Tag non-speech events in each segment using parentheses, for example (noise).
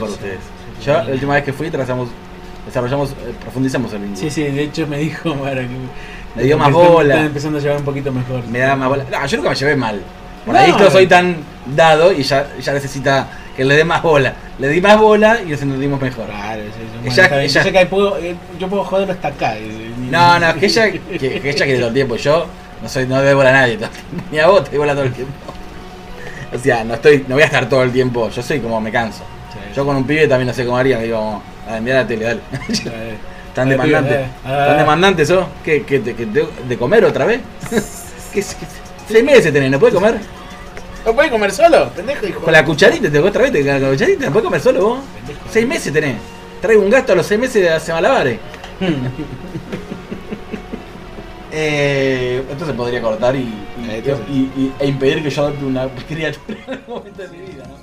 yo lo ustedes, yo. Yo la última vez que fui trazamos, desarrollamos, eh, profundizamos el vínculo. Sí, sí, de hecho me dijo (laughs) para que. Me dio más bola. Están empezando a llevar un poquito mejor. Me da más bola. No, yo nunca me llevé mal. Por No, ahí no eh. soy tan dado y ya, ya necesita que le dé más bola. Le di más bola y nos entendimos mejor. Claro, sí, Ella- Yo sé que puedo, eh, yo puedo joderlo hasta acá. eh, No, no, es que ella, que, que ella quiere todo el tiempo. Yo no soy, no doy bola a nadie. (laughs) Ni a vos te doy bola todo el tiempo. O sea, no estoy, no voy a estar todo el tiempo. Yo soy como me canso. Yo con un pibe también no sé cómo haría. Digo, a mira la tele, dale. (laughs) Tan Eh, demandante. eh, Tan demandante sos. ¿Qué, qué, te- te- de comer otra vez? (laughs) ¿Qué, qué- seis meses tenés, ¿no puedes comer? ¿No puede comer solo? Pendejo, hijo. Con la cucharita, te otra vez, te- con la cucharita, ¿no puedes comer solo vos? Pendejo. Seis meses tenés. Traigo un gasto a los seis meses de hacer malabares. (laughs) Eh, esto se podría cortar y, y- Eh, esto y- y- e impedir que yo adopte una criatura en algún momento de mi vida, ¿no?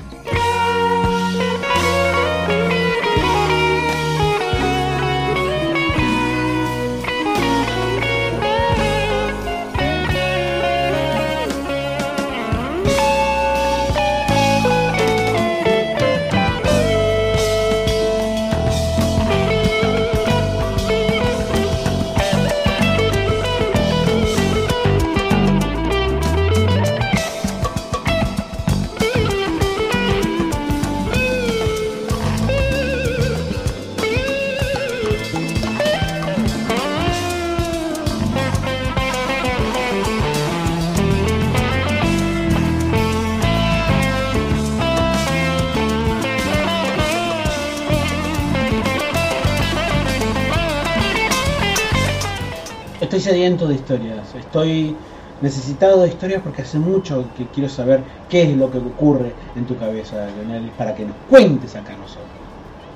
Sediento de historias, estoy necesitado de historias porque hace mucho que quiero saber qué es lo que ocurre en tu cabeza, Leonel, para que nos cuentes acá a nosotros.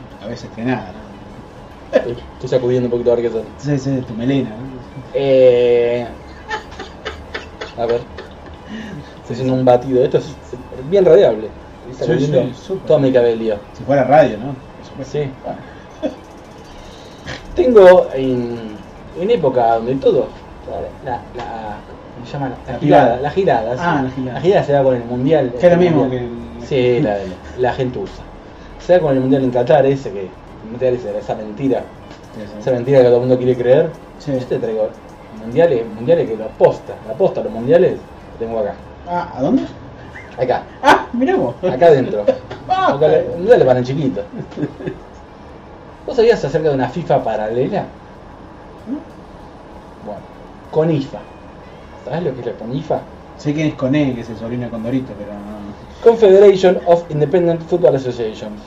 En tu cabeza estrenada, ¿no? Estoy, sacudiendo un poquito a ver qué. Esa esa es tu melena, ¿no? Eh, a ver. Estoy haciendo un batido. Esto es bien radiable. Estoy Sí, sí, todo mi cabello. Si fuera radio, ¿no? Sí. Tengo en, en época donde todo, la, la, la- ¿cómo se llama? La, La girada, girada. la girada, sí. Ah, la girada. La girada se da con el mundial. Que lo el mismo que. Sí, la, la gente usa. Se da con el mundial en Qatar ese que el mundial ese, esa mentira, Sí, sí. esa mentira que todo el mundo quiere creer. Yo te traigo mundiales, mundiales que lo aposta, la aposta, los mundiales lo tengo acá, Ah, ¿a dónde? acá, Ah, mirá vos. acá adentro. Ah, (laughs) Acá, mundiales van en chiquito. ¿Vos sabías acerca de una FIFA paralela? Con IFA. ¿Sabes lo que es la CONIFA? Sé quién es Coné, que es el sobrino de Condorito, pero no. Confederation of Independent Football Associations.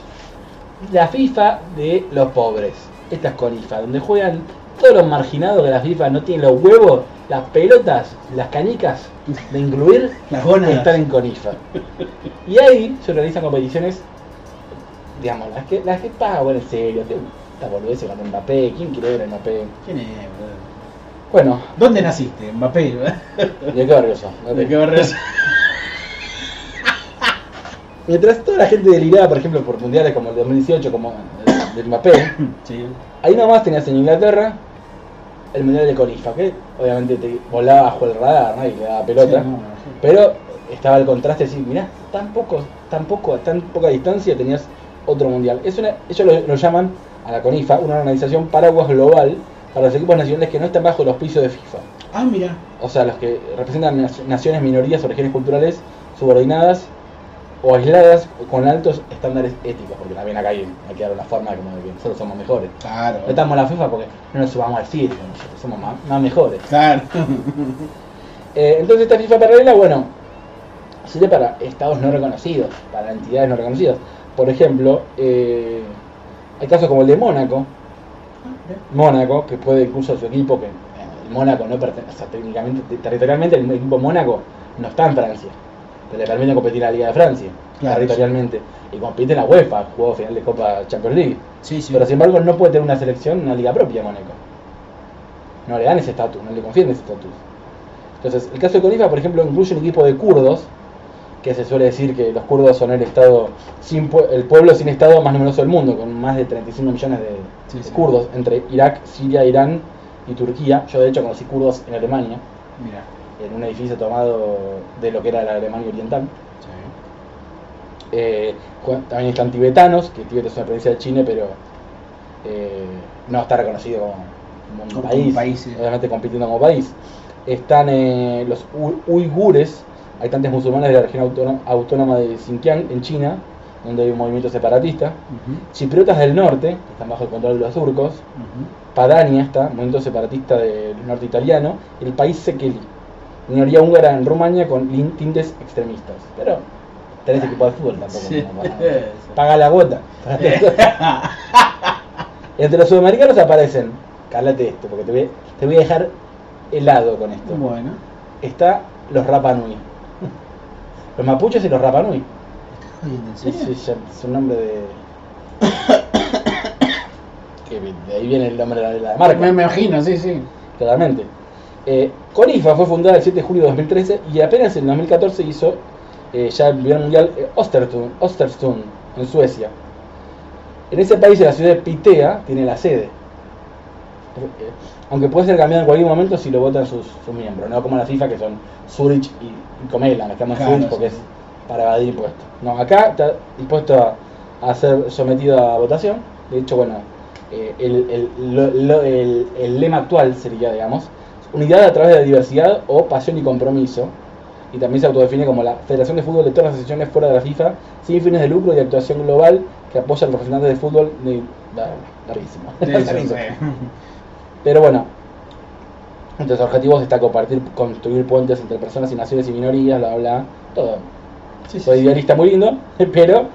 La FIFA de los pobres. Esta es CONIFA, donde juegan todos los marginados que la FIFA no tiene los huevos, las pelotas, las canicas de incluir, (laughs) Las gónadas. están en CONIFA. Y ahí se organizan competiciones, digamos, las que, las que pagan en serio. Esta boludez con Mbappé, ¿quién quiere ver a Mbappé? ¿Quién es, boludo? Bueno, ¿Dónde naciste? Mbappé, ¿verdad? (laughs) ¿de qué barrio sos? ¿De qué barrio? (laughs) Mientras toda la gente deliraba, por ejemplo, por mundiales como el 2018, como el de Mbappé, (laughs) Sí. Ahí nomás tenías en Inglaterra el mundial de Conifa, que obviamente te volaba bajo el radar ¿no? y le daba pelota. Sí, no, no, sí. Pero estaba el contraste así, mirá, tan poco, tan poco, a tan poca distancia tenías otro mundial. Es una, ellos lo, lo llaman a la CONIFA una organización paraguas global para los equipos nacionales que no están bajo los pisos de FIFA. Ah, mira. O sea, los que representan nac- naciones, minorías o regiones culturales subordinadas o aisladas con altos estándares éticos, porque también acá hay, hay que dar una forma como de que nosotros somos mejores. Claro. No estamos en la FIFA porque no nos subamos al circo, nosotros somos más, más mejores. Claro. (laughs) Eh, entonces esta FIFA paralela, bueno, sirve para estados no reconocidos, para entidades no reconocidas. Por ejemplo, eh, hay casos como el de Mónaco, Mónaco, que puede incluso su equipo, que eh, el Mónaco no pertenece, o sea, técnicamente, te- territorialmente el equipo Mónaco no está en Francia, pero le permite competir a la Liga de Francia, Claro, territorialmente, y compite en la UEFA, jugó final de Copa Champions League. Sí, sí. Pero sin embargo no puede tener una selección, una liga propia Mónaco. No le dan ese estatus, no le confieren ese estatus. Entonces, el caso de Conifa, por ejemplo, incluye un equipo de kurdos, que se suele decir que los kurdos son el estado sin pue- el pueblo sin estado más numeroso del mundo, con más de 35 millones de, Sí, kurdos, entre Irak, Siria, Irán y Turquía. Yo de hecho conocí kurdos en Alemania, Mira. en un edificio tomado de lo que era la Alemania Oriental. Eh, también están tibetanos, que Tíbet es una provincia de China, pero eh, no está reconocido como, como un país, obviamente compitiendo como país. Están eh, los uigures, habitantes musulmanes de la región autónoma, autónoma de Xinjiang, en China, donde hay un movimiento separatista. Chipriotas del norte, que están bajo el control de los turcos. Padania está, movimiento separatista del norte italiano, y el país Sekeli, minoría húngara en Rumania con tintes extremistas. Pero tenés equipo de fútbol tampoco. Sí. para- (laughs) Paga la cuota. (laughs) Entre los sudamericanos aparecen, cálate esto, porque te voy, te voy a dejar helado con esto. Bueno. Está los Rapa Nui. Los mapuches y los Rapa ¿en Sí, ya- nombre de. (coughs) que de ahí viene el nombre de la marca. Me, me imagino, sí, sí. claramente. Eh, Conifa fue fundada el 7 de julio de 2013 y apenas en 2014 hizo eh, ya el primer mundial eh, Östersund, en Suecia. En ese país, en la ciudad de Pitea, tiene la sede. Aunque puede ser cambiado en cualquier momento si lo votan sus, sus miembros, no como la FIFA que son Zurich y, y Comelan, estamos en Claro, Zurich porque sí. es para evadir impuestos. No, acá está dispuesto a, a ser sometido a votación. De hecho, bueno, eh, el, el- lo- lo- el- el lema actual sería, digamos, unidad a través de la diversidad o pasión y compromiso. Y también se autodefine como la Federación de Fútbol de todas las sesiones fuera de la FIFA, sin fines de lucro y de actuación global, que apoya a los profesionales de fútbol. De, larguísimo. (laughs) Sí. Pero bueno, entre objetivos está compartir, construir puentes entre personas y naciones y minorías, bla, bla, todo. Sí, Soy sí. idealista muy lindo, (laughs) pero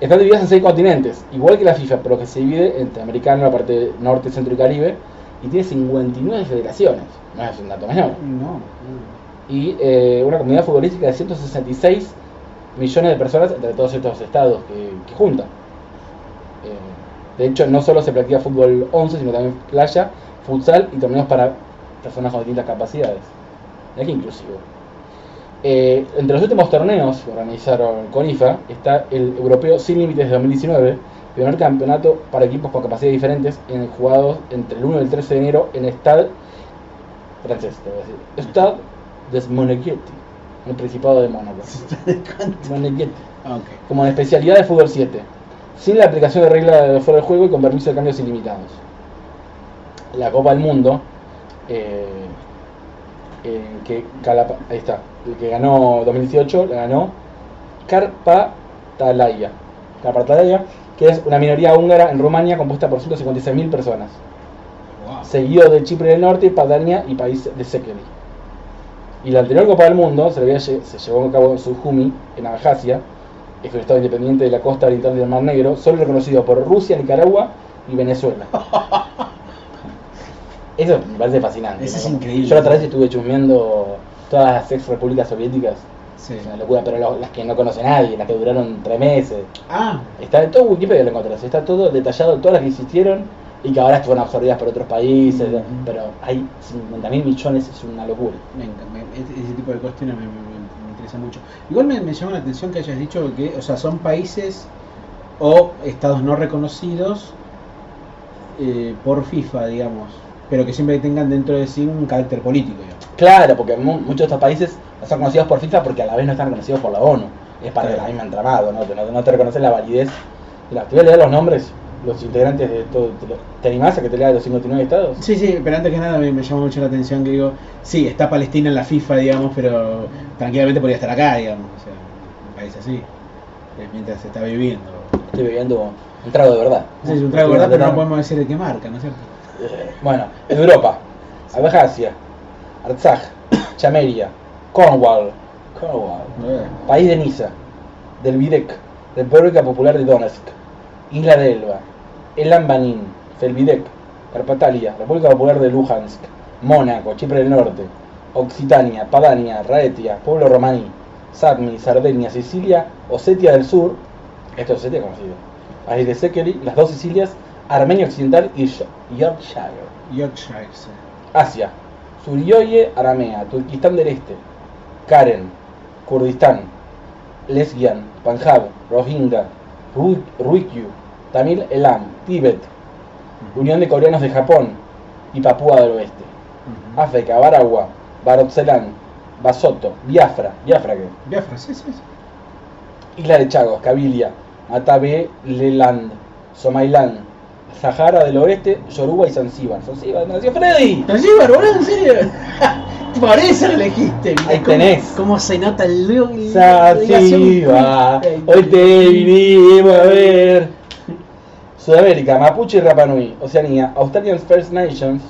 están divididas en seis continentes, igual que la FIFA, pero que se divide entre americano, la parte norte, centro y caribe, y tiene 59 federaciones, no es un dato menor. No. Y eh, una comunidad futbolística de 166 millones de personas entre todos estos estados que, que juntan. Eh, de hecho, no solo se practica fútbol 11, sino también playa, futsal y torneos para personas con distintas capacidades. Es que inclusivo. Eh, entre los últimos torneos que organizaron con IFA está el Europeo Sin Límites de 2019, primer campeonato para equipos con capacidades diferentes, en, jugados entre el 1 y el 13 de enero en Stade francés, te voy a decir. Stade des Moneghetti, en el Principado de Mónaco. (laughs) Moneghetti, Ah, ok. como en especialidad de fútbol 7, sin la aplicación de reglas de fuera del juego y con permiso de cambios ilimitados. La Copa del Mundo, eh, en que Calapa- ahí está, el que ganó 2018, la ganó Karpatalaya. Karpatalaya, que es una minoría húngara en Rumania compuesta por 156.000 personas Wow. seguido de Chipre del Norte, Padania y país de Sekeli. Y la anterior Copa del Mundo se, había se llevó a cabo en Sujumi, en Abjasia, es un estado independiente de la costa oriental del Mar Negro, solo reconocido por Rusia, Nicaragua y Venezuela. (laughs) Eso me parece fascinante. Eso ¿no? es increíble. Yo la otra vez estuve chusmeando todas las ex repúblicas soviéticas. Sí. Es una locura, pero lo- las que no conoce nadie, las que duraron tres meses. Ah, Está en todo Wikipedia lo encontrás, está todo detallado, todas las que existieron y que ahora fueron absorbidas por otros países, pero hay 50 mil millones, es una locura. me- ese tipo de cuestiones me, me- me- me interesa mucho. Igual me, me llama la atención que hayas dicho que, o sea, son países o estados no reconocidos eh, por FIFA, digamos, pero que siempre tengan dentro de sí un carácter político, digamos. Claro, porque mu- muchos de estos países no son conocidos por FIFA porque a la vez no están reconocidos por la ONU. Es parte Claro. del mismo entramado, ¿no? No, no te reconocen la validez. Mira, te voy a leer los nombres, los integrantes de todo. ¿Te, ¿te animás a que te lea de los 59 estados? Sí, sí, pero antes que nada me, me llama mucho la atención que digo, sí, está Palestina en la FIFA, digamos, pero tranquilamente podría estar acá, digamos, o sea, un país así, eh, mientras se está viviendo. Estoy bebiendo un trago de verdad. Sí, es un trago, ¿verdad? Estoy Pero no podemos decir de qué marca, ¿no es cierto? Bueno, Europa, Abjasia, Artsaj, Chameria, Cornwall, Cornwall, País de Niza, del Videk, República Popular de Donetsk, Isla de Elba, Elan Banin, Felvidek, Carpatalia, República Popular de Luhansk, Mónaco, Chipre del Norte, Occitania, Padania, Raetia, Pueblo Romaní, Sarmi, Sardenia, Sicilia, Osetia del Sur, esto es Osetia conocido, Sekeri, las dos Sicilias, Armenia Occidental y Yo- Yorkshire. Yorkshire, sí. Asia, Surioye, Aramea, Turquistán del Este, Karen, Kurdistán, Lesgian, Panjab, Rohingya, Ru- Ruikyu, Tamil Elam, Tíbet, Unión de Coreanos de Japón y Papúa del Oeste, Ujú. África, Baragua, Barotselán, Basoto, Biafra, Biafra que Biafra, sí, sí, sí. Isla de Chagos, Cabilia, Matabeleland, Leland, Somaliland, Sahara del Oeste, Yoruba y Zanzíbar. Zanzíbar, nació Freddy. Zanzíbar, boludo, en serio. (laughs) Por eso lo elegiste. mirá Ahí cómo- tenés. Cómo se nota el y- Zanzíbar, hoy te vinimos a ver. Sudamérica, Mapuche y Rapa Nui. Oceanía, Australian First Nations.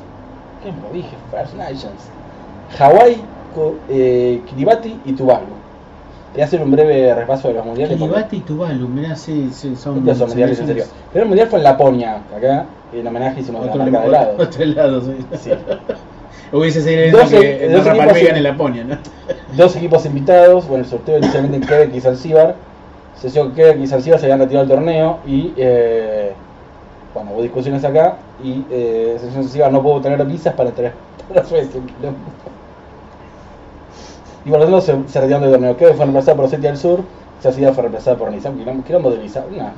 ¿Qué me lo dije? First Nations. Hawái, eh, Kiribati y Tuvalu. Voy a hacer un breve repaso de los mundiales. Kiribati y Tuvalu, mirá, sí, sí, son. Estos son mundiales en serio. El primer mundial fue en Laponia, acá, en homenaje hicimos Otro, la marca de helado. otro helado, sí. Sí. (laughs) Hubiese sido Dos- que dos equipos en- Laponia, ¿no? Dos equipos invitados, bueno, el sorteo inicialmente en Quebec y Zanzíbar. Se dio que Quebec y Zanzíbar se habían retirado del torneo y, eh, bueno, hubo discusiones acá y eh, Selección Zanzíbar no pudo tener visas para entrar (laughs) a Suecia. Y por lo tanto se, se retiraron del torneo. Quebec fue reemplazado por Osetia del Sur, Zanzíbar fue reemplazado por Nizam. Quilombo, de visa. No.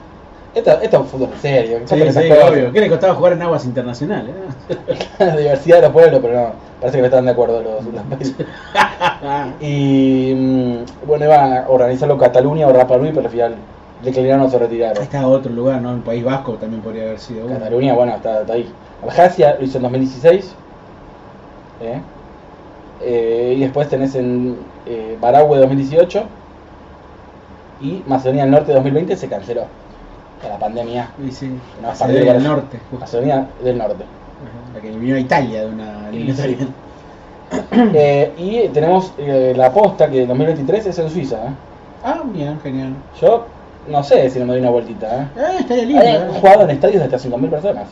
Esto, esto es fútbol serio. Sí, sí, obvio. ¿Qué le costaba jugar en aguas internacionales? eh? (laughs) la diversidad de los pueblos, pero no, parece que no estaban de acuerdo los, los países. (laughs) Y mm, bueno, iban a organizarlo Cataluña o Rapa Nui, pero al final declinaron o se retiraron. está otro lugar, ¿no? El País Vasco también podría haber sido. Cataluña, bueno, está, está ahí. Abjasia lo hizo en 2016. ¿eh? Eh, y después tenés en eh, Barahue 2018. Y Macedonia del Norte 2020 se canceló. Por la pandemia. Sí. No, ve de- del norte, justo. Macedonia del Norte. Ajá, La que vino a Italia de una eliminatoria. sí. (coughs) Eh, y tenemos eh, la posta que en 2023 es en Suiza. ¿eh? Ah, bien, genial. Yo no sé si no me doy una vueltita. ¿eh? Ah, estaría lindo. He jugado en estadios de hasta 5.000 personas.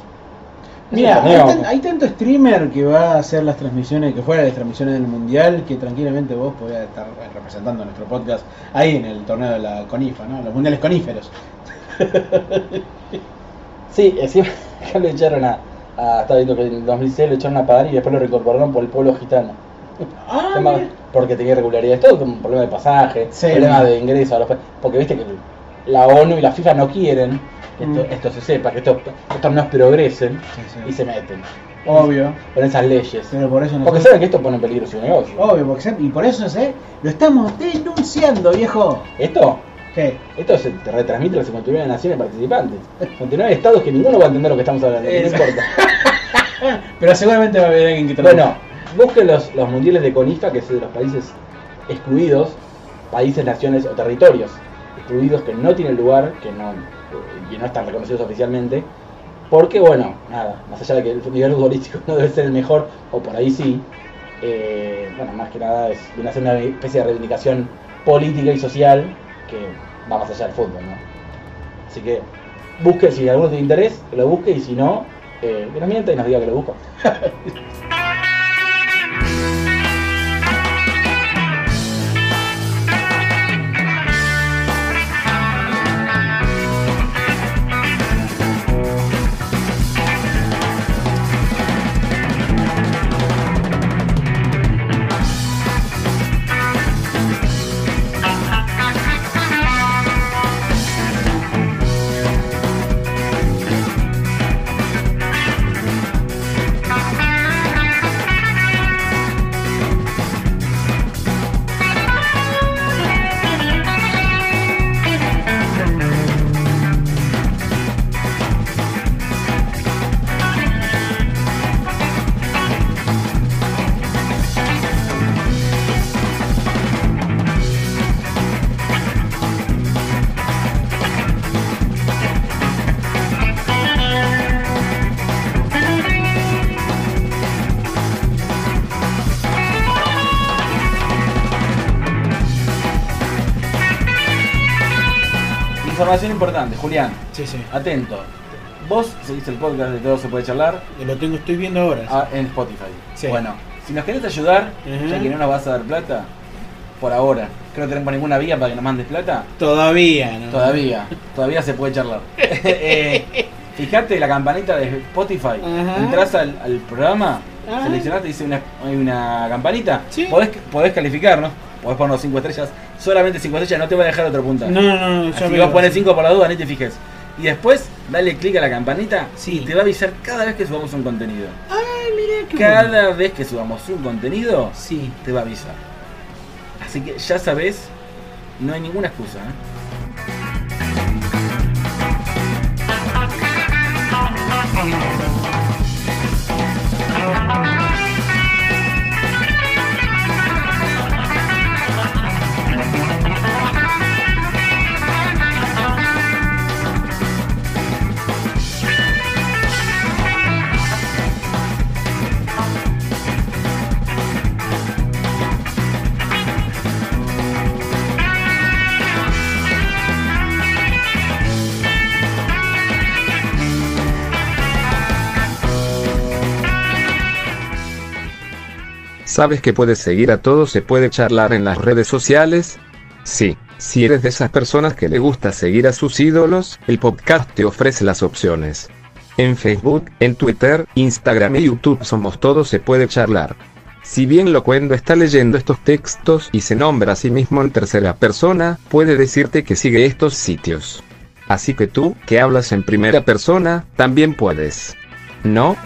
Mira, un hay, torneo. tan- hay tanto streamer que va a hacer las transmisiones, que fuera las transmisiones del mundial, que tranquilamente vos podrías estar representando nuestro podcast ahí en el torneo de la CONIFA, ¿no? Los mundiales coníferos. (laughs) Sí, encima (laughs) acá lo echaron a, a. Estaba viendo que en 2006 lo echaron a pagar y después lo reincorporaron por el pueblo gitano. Ah, porque tenía irregularidades, todo con problema de pasaje, Sí, problema de ingreso a los Porque viste que la ONU y la FIFA no quieren que esto, Mm. esto se sepa, que estos, estos torneos progresen Sí, sí. y se meten. Obvio. Con esas leyes. Pero por eso Porque nosotros... saben que esto pone en peligro su negocio. Obvio, porque se- y por eso ¿eh? lo estamos denunciando, viejo. Esto, ¿Qué? esto se te retransmite a las 59 naciones participantes. 59 estados que ninguno va a entender lo que estamos hablando. No Es- importa. (laughs) Pero seguramente va a haber alguien que te lo- Bueno, busquen los, los mundiales de CONIFA, que es de los países excluidos, países, naciones o territorios que no tienen lugar, que no, que no están reconocidos oficialmente, porque bueno, nada, más allá de que el nivel (laughs) futbolístico no debe ser el mejor, o por ahí sí, eh, bueno, más que nada es una especie de reivindicación política y social que va más allá del fútbol, ¿no? Así que busque, si alguno tiene interés, lo busque, y si no, eh, que nos mienta y nos diga que lo busca. (laughs) Información importante, Julián. Sí, sí. Atento. Vos seguís el podcast de Todo se puede charlar Lo tengo, estoy viendo ahora. ah, en Spotify. Sí. Bueno, si nos querés ayudar, Ujú. ya que no nos vas a dar plata, por ahora, que no tenemos ninguna vía para que nos mandes plata, Todavía, ¿no? todavía, todavía se puede charlar. (laughs) Eh, fijate la campanita de Spotify, Ajá. entras al, al programa, Ajá. seleccionaste, dice una, hay una campanita, Sí. podés, podés calificarnos, podés ponernos 5 estrellas, solamente 5 estrellas, no te va a dejar otro puntaje. No, no, no. Así veo. vos pones 5 por la duda, ni te fijes. Y después, dale clic a la campanita Sí. y te va a avisar cada vez que subamos un contenido. Ay, mira qué Cada vez que subamos un contenido, Sí. te va a avisar. Así que ya sabes, no hay ninguna excusa. ¿eh? ¿Sabes que puedes seguir a todos se puede charlar en las redes sociales? Sí, si eres de esas personas que le gusta seguir a sus ídolos, el podcast te ofrece las opciones. En Facebook, en Twitter, Instagram y YouTube somos todos se puede charlar. Si bien Locuendo está leyendo estos textos y se nombra a sí mismo en tercera persona, puede decirte que sigue estos sitios. Así que tú, que hablas en primera persona, también puedes. ¿No?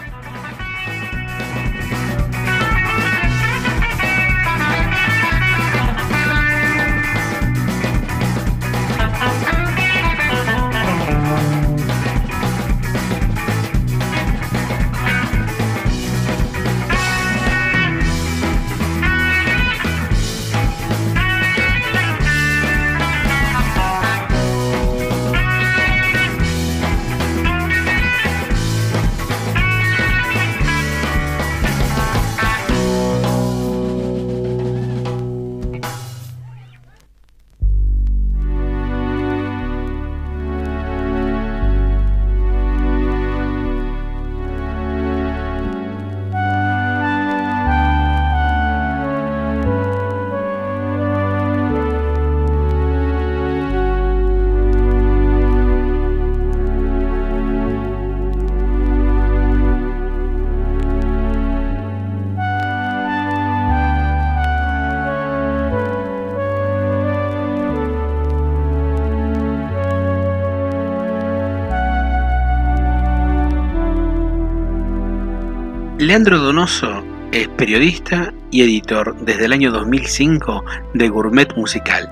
Donoso es periodista y editor desde el año 2005 de Gourmet Musical,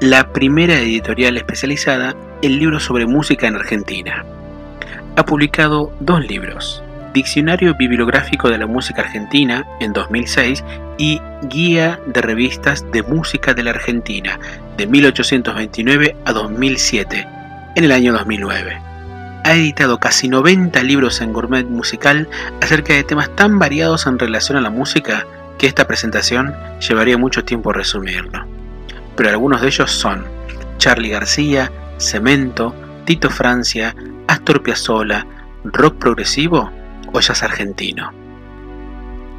la primera editorial especializada en libros sobre música en Argentina. Ha publicado dos libros, Diccionario Bibliográfico de la Música Argentina en 2006 y Guía de Revistas de Música de la Argentina de 1829 a 2007 en el año 2009 ha editado casi 90 libros en gourmet musical acerca de temas tan variados en relación a la música que esta presentación llevaría mucho tiempo resumirlo. Pero algunos de ellos son Charlie García, Cemento, Tito Francia, Astor Piazzolla, rock progresivo o jazz argentino.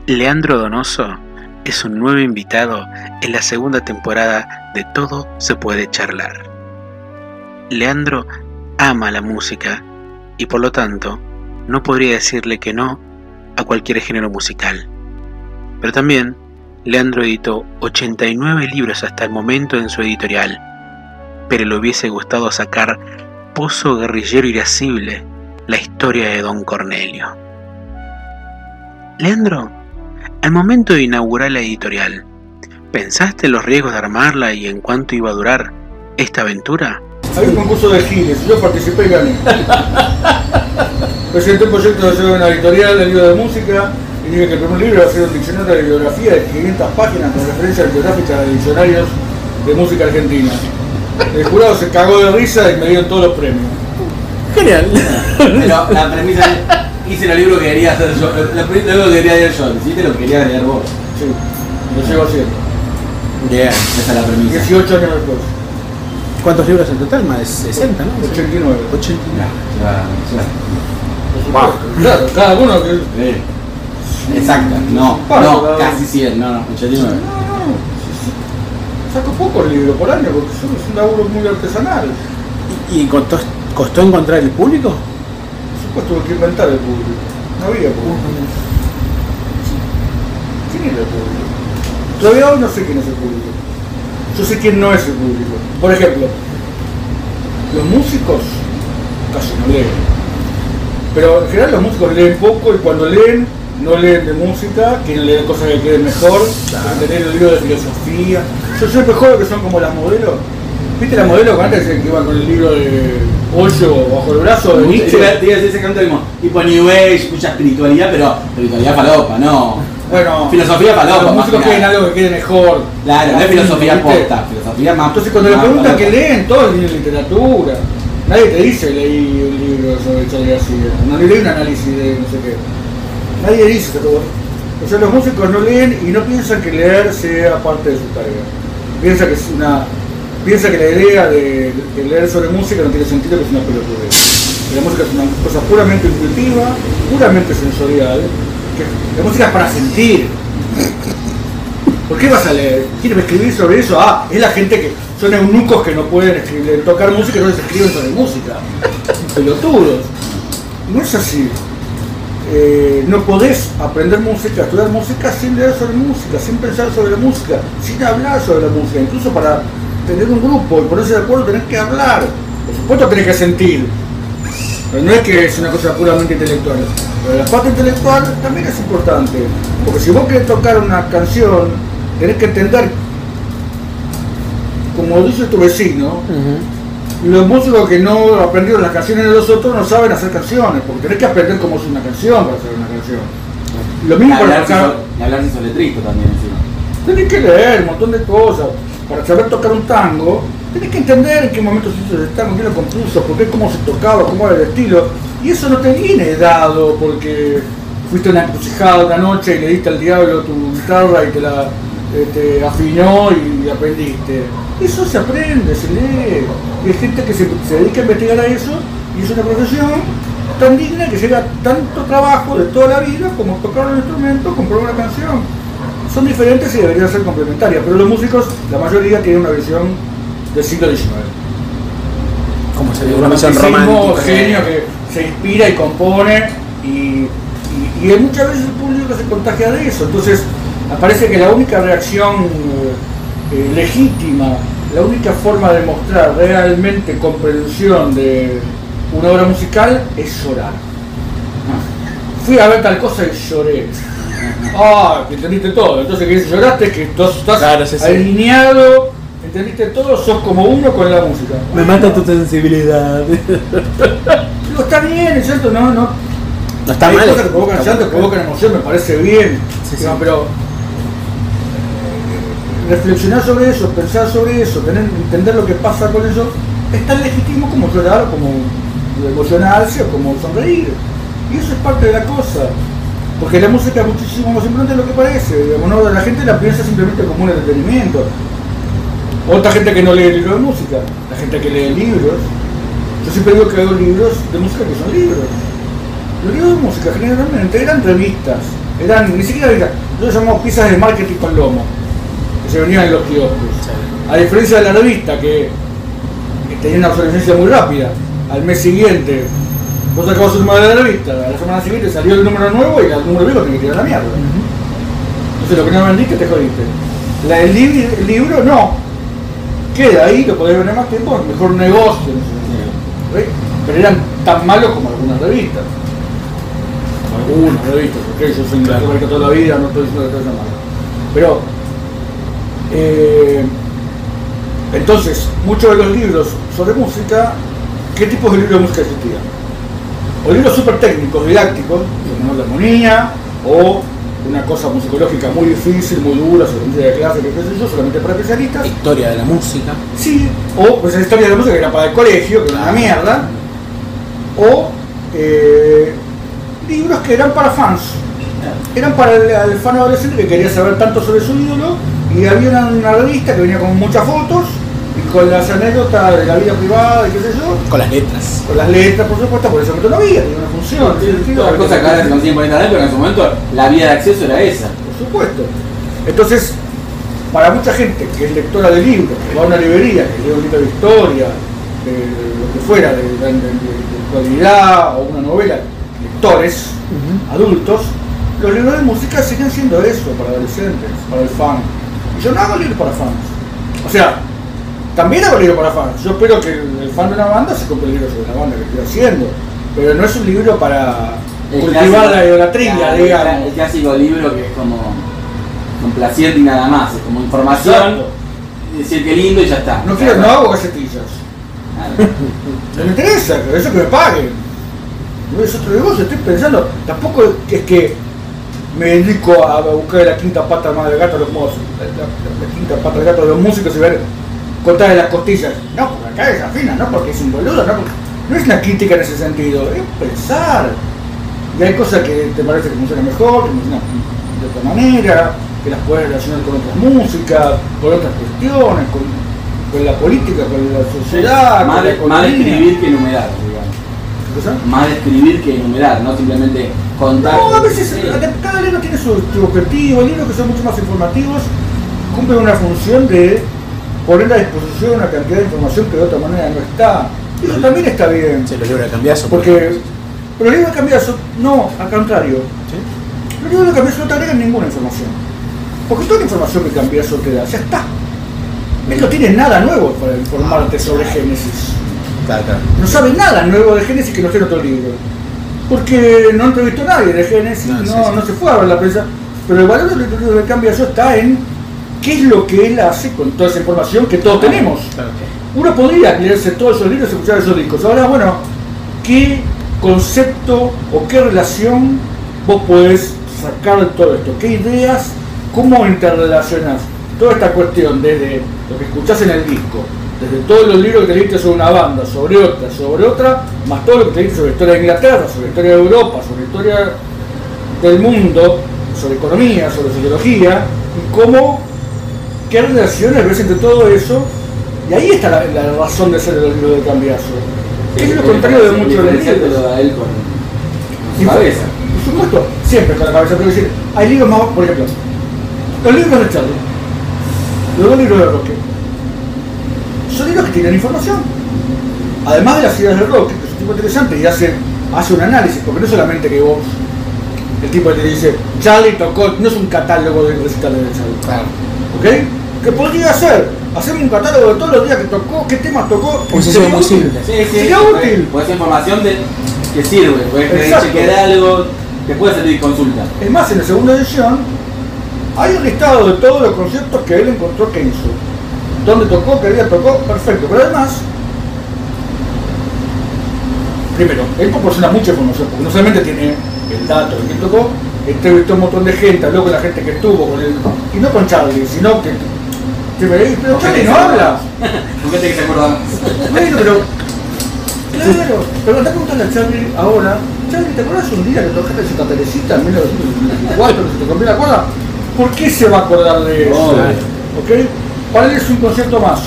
Leandro Donoso es un nuevo invitado en la segunda temporada de Todo se puede charlar. Leandro ama la música y por lo tanto no podría decirle que no a cualquier género musical. Pero también Leandro editó 89 libros hasta el momento en su editorial, pero le hubiese gustado sacar Pozo Guerrillero Irascible, la historia de Don Cornelio. Leandro, al momento de inaugurar la editorial, ¿pensaste en los riesgos de armarla y en cuánto iba a durar esta aventura? Hay un concurso de giles, yo participé y gané. Presenté un proyecto de hacer una editorial de libro de música y dije que el primer libro iba a ser un diccionario de bibliografía de 500 páginas con referencias bibliográficas de diccionarios de música argentina. El jurado se cagó de risa y me dieron todos los premios. Genial. Pero la premisa es, hice el libro que quería hacer yo, la premisa lo que quería leer yo, hiciste lo que quería leer vos. Sí, lo llevo haciendo. Bien, esa es la premisa. 18 años después. ¿Cuántos libros en total? Más de 60, ¿no? 89. 89. Ya, ya, Por supuesto. Claro, cada uno que. Eh, Exacto, no, no, casi 100, no, no, 89. No, no. Saco poco el libro por año porque es un laburo muy artesanal. ¿Y, y costó, costó encontrar el público? Por supuesto tuve que inventar el público. No había público. ¿Quién era el público? Todavía hoy no sé quién es el público. Yo sé quién no es el público. Por ejemplo, los músicos casi no leen. Pero en general los músicos leen poco y cuando leen, no leen de música, quieren leer cosas que queden mejor, quieren leer el libro de filosofía. Yo siempre juego que son como las modelos. ¿Viste las modelos que antes que iban con el libro de hoyo bajo el brazo? De Te Nietzsche? iba te iba a decir exactamente lo mismo, tipo New Age, mucha espiritualidad, pero espiritualidad falopa, no. Bueno, Filosofía falopa, Los músicos quieren algo que quede mejor. Claro, no es filosofía posta, filosofía más. Entonces cuando le preguntan que leen, todos leen literatura. Nadie te dice leí un libro sobre Charlie. No leí un análisis de no sé qué. Nadie dice todo. O sea, los músicos no leen y no piensan que leer sea parte de su tarea. Piensa que es una. Piensa que la idea de, de leer sobre música no tiene sentido, que es una pelotudez. La música es una cosa puramente intuitiva, puramente sensorial. La música es para sentir. ¿Por qué vas a leer? ¿Quieres escribir sobre eso? Ah, es la gente que son eunucos que no pueden escribir, tocar música y no les escriben sobre música. Pelotudos. No es así. Eh, no podés aprender música, estudiar música sin leer sobre música, sin pensar sobre la música, sin hablar sobre la música. Incluso para tener un grupo y ponerse de acuerdo tenés que hablar. Por supuesto tenés que sentir. No es que es una cosa puramente intelectual. Pero la parte intelectual también es importante. Porque si vos querés tocar una canción, tenés que entender, como dice tu vecino, los músicos que no aprendieron las canciones de los otros no saben hacer canciones, porque tenés que aprender cómo es una canción para hacer una canción. Lo mismo para tocar, y hablar letrista también encima. tenés que leer un montón de cosas. Para saber tocar un tango, tenés que entender en qué momento se hizo el tango, lo compuso, por cómo se tocaba, cómo era el estilo. Y eso no te viene dado porque fuiste a una encrucijada una noche y le diste al diablo tu guitarra y te la eh, te afinó y aprendiste. Eso se aprende, se lee. Y hay gente que se, dedica a investigar a eso y es una profesión tan digna que lleva tanto trabajo de toda la vida como tocar un instrumento, comprar una canción. Son diferentes y deberían ser complementarias, pero los músicos, la mayoría tienen una visión del siglo XIX. Como se Un una romanticismo romántica. genio que se inspira y compone y, y, muchas veces el público se contagia de eso. Entonces aparece que la única reacción eh, eh, legítima, la única forma de mostrar realmente comprensión de una obra musical es llorar. Fui a ver tal cosa y lloré. Ah, que entendiste todo. Entonces, que lloraste, que tú estás Claro, sí, sí. alineado, entendiste todo, sos como uno con la música. Me mata tu sensibilidad. (laughs) Digo, está bien, es cierto, no, no. No está Hay mal. cosas que provocan llanto, que bueno. provocan emoción, me parece bien. Sí, sí. Pero eh, reflexionar sobre eso, pensar sobre eso, tener, entender lo que pasa con eso, es tan legítimo como llorar, como emocionarse o como sonreír. Y eso es parte de la cosa. Porque la música es muchísimo más importante de lo que parece. Digamos, ¿no? La gente la piensa simplemente como un entretenimiento. Otra gente que no lee libros de música, la gente que lee libros. Yo siempre digo que hago libros de música que son libros. Los libros de música generalmente eran revistas, eran ni siquiera revistas, nosotros llamamos piezas de marketing con lomo, que se venían en los kioscos. A diferencia de la revista, que, que tenía una obsolescencia muy rápida, al mes siguiente, vos sacabas un número de la revista, a la semana siguiente salió el número nuevo y el número viejo te que tirar a la mierda. Entonces lo que no vendiste te jodiste. La, el, libro, el libro no, queda ahí, lo podés vender más tiempo, mejor negocio. ¿sí? Pero eran tan malos como algunas revistas. Algunas revistas, porque yo soy claro. de toda la vida, no estoy diciendo que todo malo. Pero, eh, entonces, muchos de los libros sobre música, ¿qué tipos de libros de música existían? O libros súper técnicos, didácticos, como la armonía, o una cosa musicológica muy difícil, muy dura, sobre música de clase, que qué sé yo, solamente para especialistas. Historia de la música. Sí, o pues la historia de la música que era para el colegio, que era una mierda, o eh, libros que eran para fans, eran para el, el fan adolescente que quería saber tanto sobre su ídolo, y había una, una revista que venía con muchas fotos, con las anécdotas de la vida privada y qué sé yo, Con las letras. con las letras, por supuesto, por eso momento no había, tenía una función. tiene sentido, Otra cosa que ahora se consiguen por internet, pero en su momento la vía de acceso era esa. Por supuesto. Entonces, para mucha gente que es lectora de libros, que va a una librería, que lee un libro de historia, de lo que fuera, de, de, de- de actualidad o una novela, lectores, adultos, los libros de música siguen siendo eso para adolescentes, para el fan. Y yo no hago libros para fans. O sea, también hago libros para fans. Yo espero que el, fan de una banda se compre el libro sobre la banda que estoy haciendo. Pero no es un libro para El cultivar clásico- la idolatría, el digamos. El clásico libro que es como complaciente y nada más, es como información, Exacto. decir que lindo y ya está. No quiero, no hago gacetillas. (laughs) No me interesa, pero eso que me paguen. No es otro negocio, estoy pensando. Tampoco es que me dedico a buscar la quinta pata más del gato de los mozos. La, la- la quinta pata del gato de los músicos y ver cortar de las costillas. No, porque acá desafina, no porque es un boludo, no, porque- no es una crítica en ese sentido, es pensar. Y hay cosas que te parece que funcionan mejor, que funcionan de otra manera, que las puedes relacionar con otras músicas, con otras cuestiones, con, con la política, con la sociedad, más, con la de, más escribir que enumerar, digamos. ¿Qué? Más de escribir que enumerar, no simplemente contar. No, a veces Sí. cada libro tiene su, su objetivo, hay libros que son mucho más informativos cumplen una función de poner a disposición una cantidad de información que de otra manera no está. Eso también está bien. Se lo libro de cambiazo. Porque, pero el libro de cambiazo, no, al contrario. Los libros de cambiazo no te agregan ninguna información. Porque toda la información que cambiazo te da, ya está. Él no tiene nada nuevo para informarte sobre Génesis. Claro, claro. No sabe nada nuevo de Génesis que no esté en otro libro. Porque no entrevistó a nadie de Génesis, No, no, sí, no, sí. se fue a ver la prensa. Pero el valor del libro de cambiazo está en qué es lo que él hace con toda esa información que todos tenemos. Uno podría leerse todos esos libros y escuchar esos discos. Ahora, bueno, ¿qué concepto o qué relación vos podés sacar de todo esto? ¿Qué ideas? ¿Cómo interrelacionás toda esta cuestión desde lo que escuchás en el disco, desde todos los libros que te leíste sobre una banda, sobre otra, sobre otra, más todo lo que te leíste sobre historia de Inglaterra, sobre historia de Europa, sobre historia del mundo, sobre economía, sobre sociología, y cómo, qué relaciones ves entre todo eso, y ahí está la, la razón de ser de los libros de cambiazo. Es lo contrario de muchos de los libros. Él con, su cabeza. Por supuesto, siempre con la cabeza, pero decir, hay libros más, por ejemplo, los libros de Charlie, los dos libros de Roque, son libros que tienen información. Además de las ideas de Roque, que es un tipo interesante y hace, hace un análisis, porque no solamente que vos, el tipo que te dice, Charlie tocó, no es un catálogo de recitales de Charlie. Claro. ¿Ok? Que podría ser, hacerme un catálogo de todos los días que tocó, qué temas tocó. Pues eso sería es muy útil. simple. Sí, sí, Sería puede- útil. Puede ser información de, que sirve, puede que Exacto. chequear algo, te puede servir consulta. Es más, en la segunda edición hay un listado de todos los conciertos que él encontró que hizo. Dónde tocó, qué día tocó, perfecto. Pero además, primero, él proporciona mucha información, porque no solamente tiene el dato de quién tocó, entrevistó a un montón de gente, habló con la gente que estuvo con él, y no con Charlie, sino que, que me dice, pero Charlie no habla. ¿Por qué te que se acuerda más? Bueno, pero. Claro, pero anda a preguntarle a Charlie ahora. Charlie, ¿te acuerdas un día que tocaste en Santa Teresita en 1994 que se te rompió la cuerda? ¿Por qué se va a acordar de eso? Obvio. ¿Ok? Para él es un concierto más.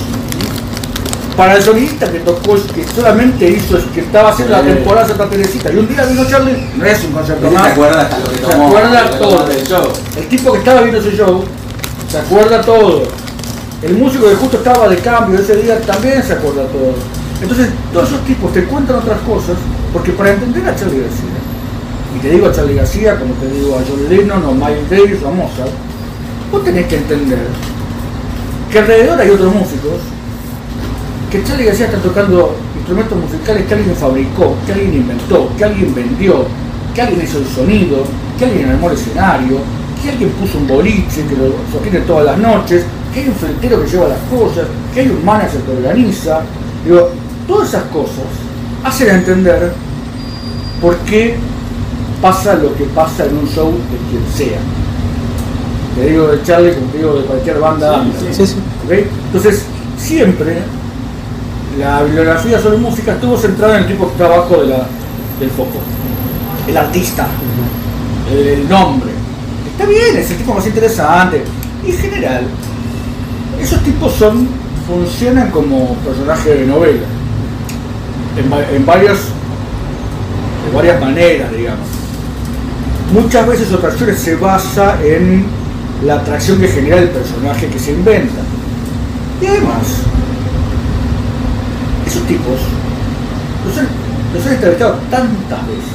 Para el sonidista que tocó, que solamente hizo, que estaba haciendo la temporada Santa Teresita, y un día vino Charlie, no es un concierto más. se acuerda lo que Se acuerda todo. del show. El tipo que estaba viendo ese show se acuerda todo. El músico que justo estaba de cambio ese día también se acuerda todo. Entonces, todos esos tipos te cuentan otras cosas, porque para entender a Charlie García, y te digo a Charlie García, como te digo a John Lennon o Miles Davis o a Mozart, vos tenés que entender que alrededor hay otros músicos que Charlie García está tocando instrumentos musicales que alguien fabricó, que alguien inventó, que alguien vendió, que alguien hizo el sonido, que alguien armó el escenario, que alguien puso un boliche que lo sostiene todas las noches, que hay un frentero que lleva las cosas, que hay un manager que organiza. Digo, todas esas cosas hacen entender por qué pasa lo que pasa en un show de quien sea. Te digo de Charlie como te digo de cualquier banda. Sí. Entonces, siempre la bibliografía sobre música estuvo centrada en el tipo que está abajo de la- del foco. El artista, el, el nombre. Está bien, es el tipo más interesante. Y en general, esos tipos son, funcionan como personajes de novela. En, en varias, de varias maneras, digamos. Muchas veces su atracción se basa en la atracción que genera el personaje que se inventa. Y además, tipos los han, los han entrevistado tantas veces,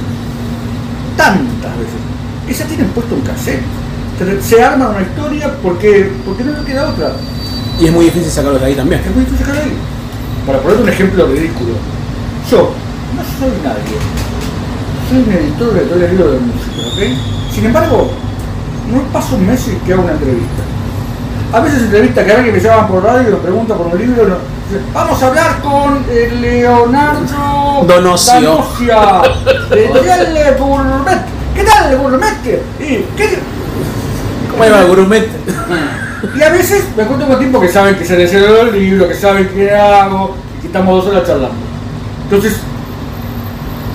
tantas veces, que ya tienen puesto un cassette. Se, se arma una historia porque, porque no le queda otra. Y es muy difícil sacarlos de ahí también. Es muy difícil sacar ahí. Para ponerte un ejemplo ridículo, yo no soy nadie. Soy un editor de todo el libro de música, ¿ok? Sin embargo, no paso un mes y que hago una entrevista. A veces entrevista que alguien me llaman por radio y me pregunta por un libro, no, vamos a hablar con eh, Leonardo Donocio. Editorial de (laughs) Gourmet. ¿Qué tal, Gourmet? ¿Y qué, ¿Cómo iba gourmet? y a veces me encuentro con tipos que saben que se les el libro, que saben qué hago, y que estamos dos horas charlando. Entonces,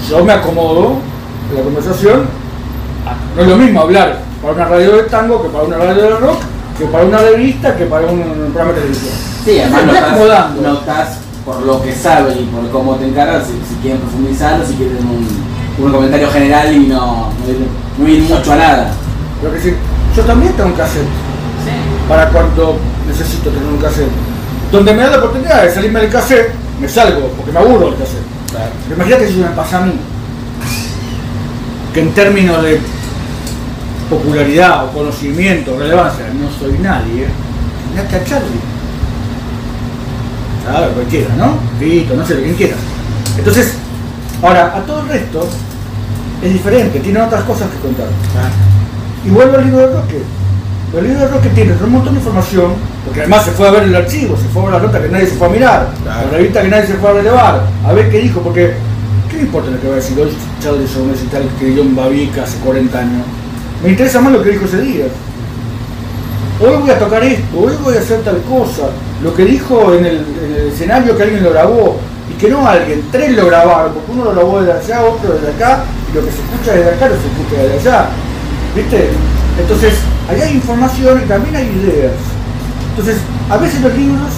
yo me acomodo en la conversación. Ah, No es lo mismo hablar para una radio de tango que para una radio de rock, que para una revista, que para un programa de televisión. Sí, además notas, notas por lo que saben y por cómo te encargas, si, si quieren profundizar o si quieren un, un comentario general y no, no ir, mucho a nada. Lo que sí, yo también tengo que hacer para cuando necesito tener un cassette. Donde me da la oportunidad de salirme del cassette, me salgo, porque me aburro del cassette. Pero imagínate si eso me pasa a mí. Que en términos de popularidad o conocimiento, relevancia, no soy nadie. Que a Charlie. Claro, cualquiera, ¿no? Pito, no sé, quien quiera. Entonces, ahora, a todo el resto es diferente, tiene otras cosas que contar. Y vuelvo al libro de Roque. El libro de Roque tiene un montón de información, porque además se fue a ver el archivo, se fue a ver la nota que nadie se fue a mirar, Claro. la revista que nadie se fue a relevar, a ver qué dijo, porque ¿qué me importa lo que va a decir hoy Charlie Sones y tal que John Babica hace 40 años? Me interesa más lo que dijo ese día. Hoy voy a tocar esto, hoy voy a hacer tal cosa. Lo que dijo en el, en el escenario que alguien lo grabó, y que no alguien, tres lo grabaron, porque uno lo grabó desde allá, otro desde acá, y lo que se escucha desde acá no se escucha desde allá. ¿Viste? Entonces, ahí hay información y también hay ideas. Entonces, a veces los libros,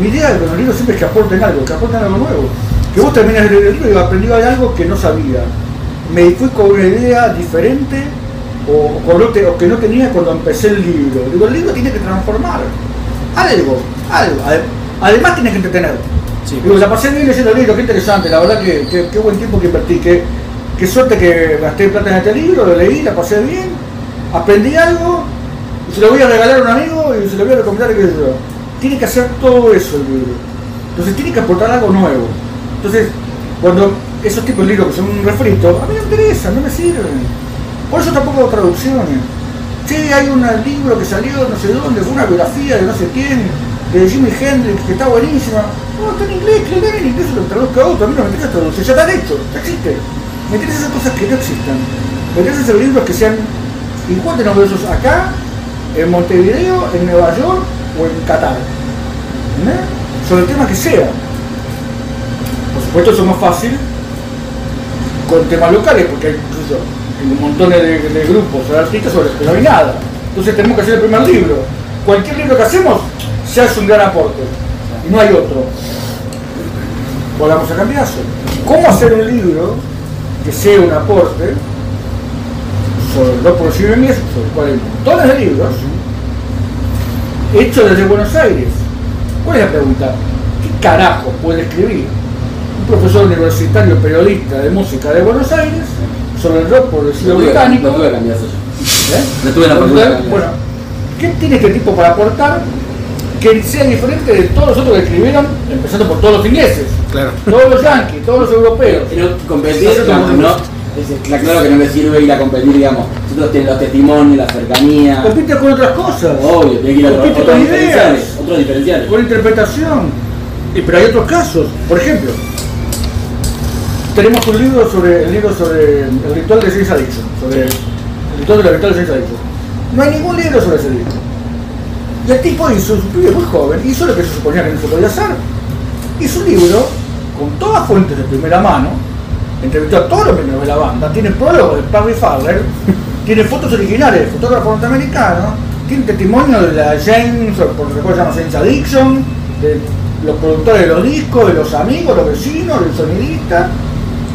mi idea de los libros siempre es que aporten algo, que aporten algo nuevo. Que vos leer el libro y aprendí algo que no sabía. Me fui con una idea diferente o, que- o que no tenía cuando empecé el libro. Digo, el libro tiene que transformar algo, algo. Ade- Además tiene que entretener. Sí, Digo, la pasé bien leyendo el libro, qué interesante, la verdad que, que- qué buen tiempo que invertí, qué, qué suerte que gasté plata en este libro, lo leí, la pasé bien, aprendí algo, y se lo voy a regalar a un amigo y se lo voy a recomendar sé yo. Tiene que hacer todo eso el libro. Entonces tiene que aportar algo nuevo. Entonces, cuando esos tipos de libros que son un refrito, a mí no me interesan, no me sirven. Por eso tampoco hago traducciones. Sí, hay un libro que salió no sé dónde, fue una biografía de no sé quién, de Jimi Hendrix, que está buenísima. No, está en inglés, que lo en inglés, lo traduzca a otro, a mí no me interesa traducir, ya están hechos, ya existe. Me interesan esas cosas que no existan. Me interesan esos libros que sean igual de novedosos acá, en Montevideo, en Nueva York o en Qatar. Sobre el tema que sea. Por supuesto eso es más fácil con temas locales, porque hay, hay un montón de, de grupos de artistas sobre que no hay nada. Entonces tenemos que hacer el primer libro. Cualquier libro que hacemos se hace un gran aporte. Y no hay otro. Volvamos a cambiazo. ¿Cómo hacer un libro que sea un aporte sobre los procedimientos, sobre el hay montones de libros, hechos desde Buenos Aires? ¿Cuál es la pregunta? ¿Qué carajo puede escribir un profesor universitario periodista de música de Buenos Aires sobre el rock progresivo británico? no tuve yo. ¿Eh? No la cambiar. Bueno, ¿qué tiene este tipo para aportar que sea diferente de todos los otros que escribieron, empezando por todos los ingleses, Claro. todos los yankees, todos los europeos? Pero competir, Eso no, está claro que no me sirve ir a competir, digamos. Nosotros tenemos los testimonios, la cercanía. Compite con otras cosas, Obvio, tiene que ir a otros, otros con diferenciales. ideas, Otros diferenciales. con interpretación. Y, pero hay otros casos, por ejemplo, tenemos un libro sobre el libro sobre el ritual de James Addiction, sobre el ritual de la ritual de Addiction. No hay ningún libro sobre ese libro. Y el tipo hizo, pibe muy joven, hizo lo que se suponía que no se podía hacer. Hizo un libro con todas fuentes de primera mano, entrevistó a todos los miembros de la banda, tiene prólogo de Perry Farrell, (laughs) tiene fotos originales de fotógrafo norteamericano, tiene testimonio de la James, por recuerdo se llama James Addiction, de los productores de los discos, de los amigos, los vecinos, del sonidista.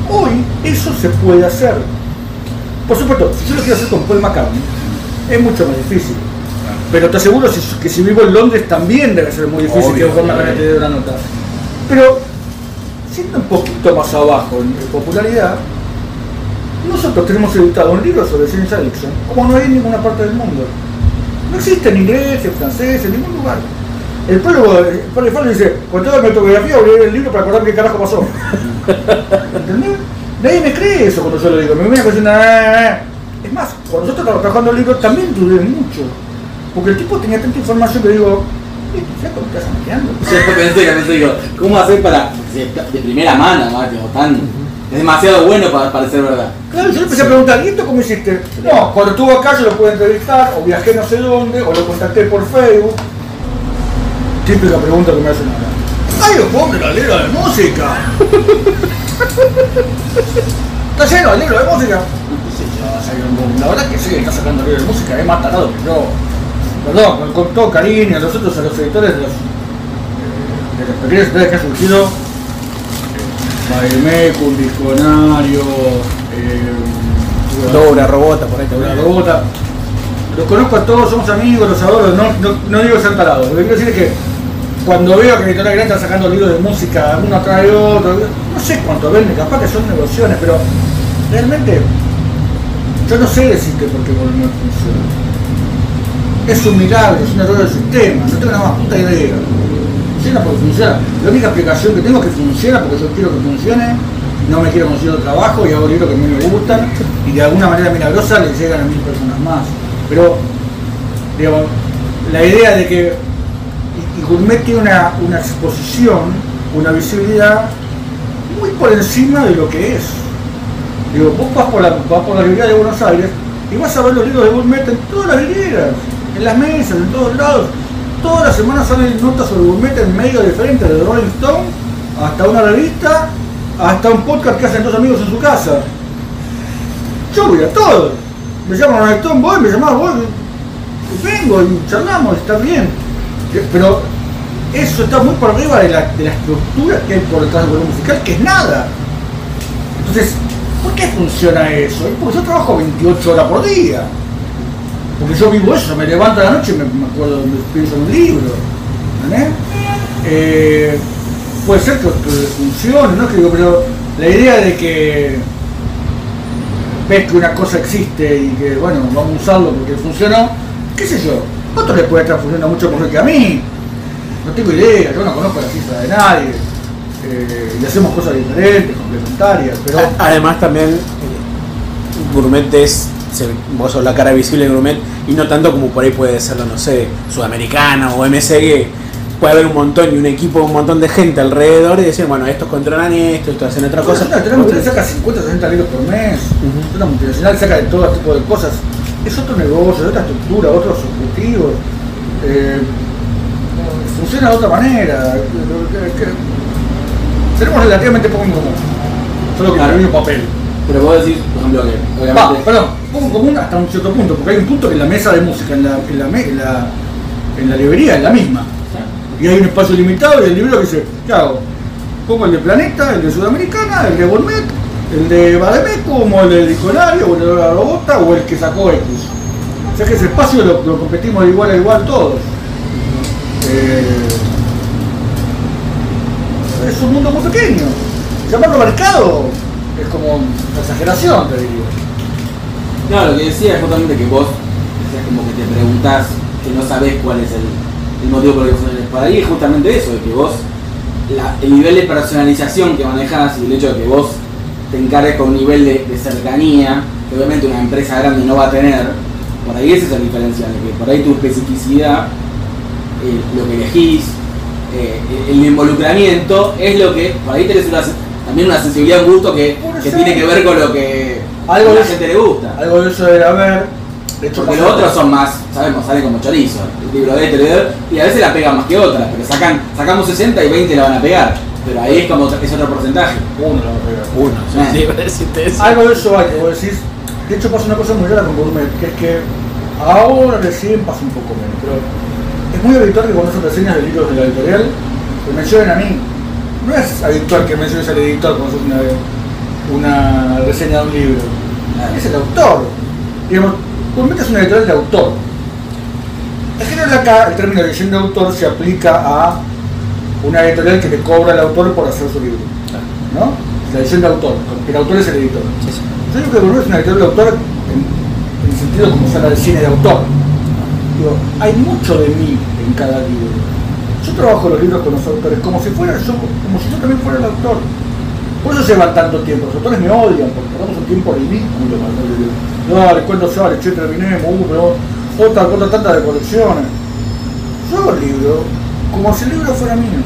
Hoy eso se puede hacer. Por supuesto, si yo lo quiero hacer con Paul McCartney, es mucho más difícil. Pero te aseguro que si vivo en Londres también debe ser muy difícil Obvio, que Paul McCartney te dé una nota. Pero siendo un poquito más abajo en popularidad, nosotros tenemos editado un libro sobre James Addiction, como no hay en ninguna parte del mundo. No existe en inglés, en francés, en ningún lugar. El prólogo, el Farrell dice, con toda mi autobiografía voy a leer el libro para acordarme qué carajo pasó. ¿Entendés? Nadie me cree eso cuando yo lo digo. Me viene diciendo, "Ah". es más, cuando yo estaba trabajando el libro también dudé mucho. Porque el tipo tenía tanta información que digo, "Eh, flaco, me estás. Yo pensé que pensé, digo, ¿cómo hacer para de, primera mano, más, digo, tan, es demasiado bueno para parecer verdad. Claro, yo le empecé a preguntar, ¿y esto cómo hiciste? No, cuando estuvo acá yo lo pude entrevistar, o viajé no sé dónde, o lo contacté por Facebook. Típica pregunta que me hacen ahora. ¡Ay, los pobres la libro de música! ¿Está lleno el libro de música? Soy un- La verdad que sí, está sacando libro de música, es más tarado que yo. Perdón, con, con todo cariño, a nosotros, a los editores de los, eh, de los pequeños editores que han surgido, Baemeco, un disconario, eh, Dora, robota, por ahí una también. robota. los conozco a todos, somos amigos, los adoro, no, no, no digo ser tarado. Lo que quiero decir es que cuando veo que Editorial Gran está sacando libros de música, uno de otro, no sé cuánto venden, capaz que son negociaciones, pero realmente yo no sé decirte por qué Gourmet funciona. Es un milagro, es un error del sistema, no tengo la más puta idea. Funciona porque funciona. La única explicación que tengo es que funciona porque yo quiero que funcione, no me quiero conseguir otro trabajo y hago libros que a mí me gustan y de alguna manera milagrosa le llegan a mil personas más. Pero, digamos, la idea de que y, Gourmet tiene una, una exposición, una visibilidad muy por encima de lo que es. Digo, vos vas por la, vas por la librería de Buenos Aires y vas a ver los libros de Gourmet en todas las librerías, en las mesas, en todos lados. Todas las semanas salen notas sobre Gourmet en medios diferentes, de Rolling Stone hasta una revista, hasta un podcast que hacen dos amigos en su casa. Yo voy a todo. Me llaman Rolling Stone, voy, me llamás vos, vengo y charlamos, está bien. Pero eso está muy por arriba de la, de la estructura que hay por detrás del volumen musical, que es nada. Entonces, ¿por qué funciona eso? Es Porque yo trabajo 28 horas por día. Porque yo vivo eso, me levanto a la noche y me, me acuerdo, me pienso en un libro. ¿entendés? Eh, puede ser que, que funcione, ¿no? Que digo, pero la idea de que ves que una cosa existe y que, bueno, vamos a usarlo porque funcionó, qué sé yo, otro le puede estar funcionando mucho mejor que a mí. No tengo idea, yo no conozco la cifra de nadie. eh, y hacemos cosas diferentes, complementarias, pero... Además también Gourmet es, vos sos la cara visible de Gourmet y no tanto como por ahí puede serlo, no sé, Sudamericana o MSG. Puede haber un montón y un equipo, un montón de gente alrededor y decir, bueno, estos controlan esto, estos hacen otra cosa. Una multinacional saca 50, 60 libros por mes. Una multinacional saca de todo tipo de cosas. Es otro negocio, es otra estructura, otros objetivos. Eh, funciona de otra manera. Tenemos relativamente poco en común. Solo que Claro. mismo papel. Pero vos decís, por ejemplo, que Va, obviamente. perdón, poco en común hasta un cierto punto, porque hay un punto que la mesa de música en la, en la, me- en la, en la librería es la misma. Y hay un espacio limitado y el libro que dice, ¿qué hago? Pongo el de Planeta, el de Sudamericana, el de Gourmet, el de Bademeco, como el de Diccionario, o el de la Robota, o el que sacó X. O sea que ese espacio lo, competimos de igual a igual todos. Eh, es un mundo muy pequeño. Llamarlo mercado es como una exageración, te digo. No, lo que decía es justamente que vos decías como que te preguntás que no sabés cuál es el, motivo por el que funciona. Para ahí es justamente eso, de que vos, el nivel de personalización que manejás y el hecho de que vos te encargues con un nivel de, de cercanía, que obviamente una empresa grande no va a tener, por ahí ese es el diferencial, de que por ahí tu especificidad, eh, lo que elegís, eh, el involucramiento, es lo que, por ahí tenés una, también una sensibilidad, un gusto que, tiene que ver con lo que Algo a la gente le gusta. Algo de eso debe haber. De hecho, Porque los otros son más, sabemos, salen como chorizo. El libro de este, y a veces la pegan más que otras, pero sacan, sacamos 60 y 20 la van a pegar. Pero ahí es como es otro porcentaje. Uno lo va a pegar. Uno, sí, Ah. sí, (laughs) iba a decirte eso. Algo de eso hay, que vos decís. De hecho pasa una cosa muy rara con Gourmet, que es que ahora recién pasa un poco menos, pero es muy habitual que cuando hacen reseñas de libros de la editorial, me mencionen a mí. No es habitual que menciones al editor cuando haces una, una reseña de un libro. Es el autor. Digamos, Gourmet es una editorial de autor. En general acá el término de edición de autor se aplica a una editorial que le cobra al autor por hacer su libro. ¿No? La edición de autor, porque el autor es el editor. Yo digo que Gourmet es una editorial de autor en, en el sentido como sala de cine de autor. Digo, hay mucho de mí en cada libro. Yo trabajo los libros con los autores como si fuera yo, como si yo también fuera el autor. Por eso llevan tanto tiempo. Los autores me odian porque tardamos un tiempo ridículo para hacer el libro. Dale, ¿cuándo sale? Che, terminemos, uh, pero otra, otra tanta de colecciones. Yo hago el libro como si el libro fuera mío.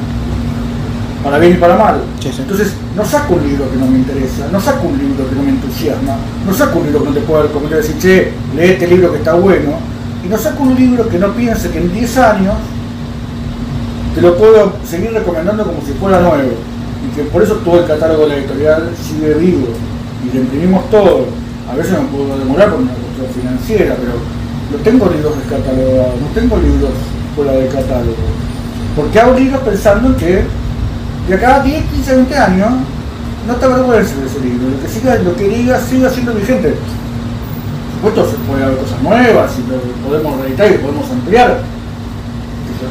Para bien y para mal. Sí, sí. Entonces, no saco un libro que no me interesa, no saco un libro que no me entusiasma, no saco un libro que no te pueda recomendar decir, che, lee este libro que está bueno, y no saco un libro que no piense que en 10 años te lo puedo seguir recomendando como si fuera nuevo. Y que por eso todo el catálogo de la editorial sigue vivo. Y lo imprimimos todo. A veces me puedo demorar por una cuestión financiera, pero no tengo libros descatalogados, no tengo libros fuera del catálogo. Porque hago libros pensando en que de acá a 10, 15, 20 años no te avergüences de ese libro. Lo que, siga, lo que diga siga siendo vigente. supuesto se puede haber cosas nuevas y lo podemos reeditar y lo podemos ampliar,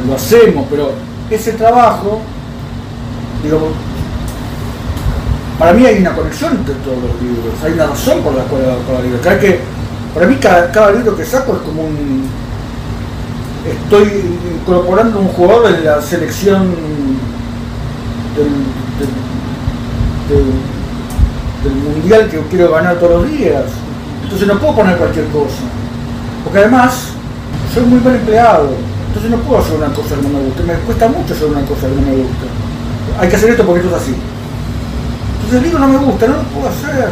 lo hacemos, pero ese trabajo, digo, para mí hay una conexión entre todos los libros, hay una razón por la cual cada libro. Que, para mí cada, cada libro que saco es como un... Estoy incorporando un jugador en la selección del, del- del- mundial que quiero ganar todos los días. Entonces no puedo poner cualquier cosa. Porque además soy muy mal empleado. Entonces no puedo hacer una cosa que no me gusta. Me cuesta mucho hacer una cosa que no me gusta. Hay que hacer esto porque esto es así. Entonces el libro no me gusta, no lo puedo hacer.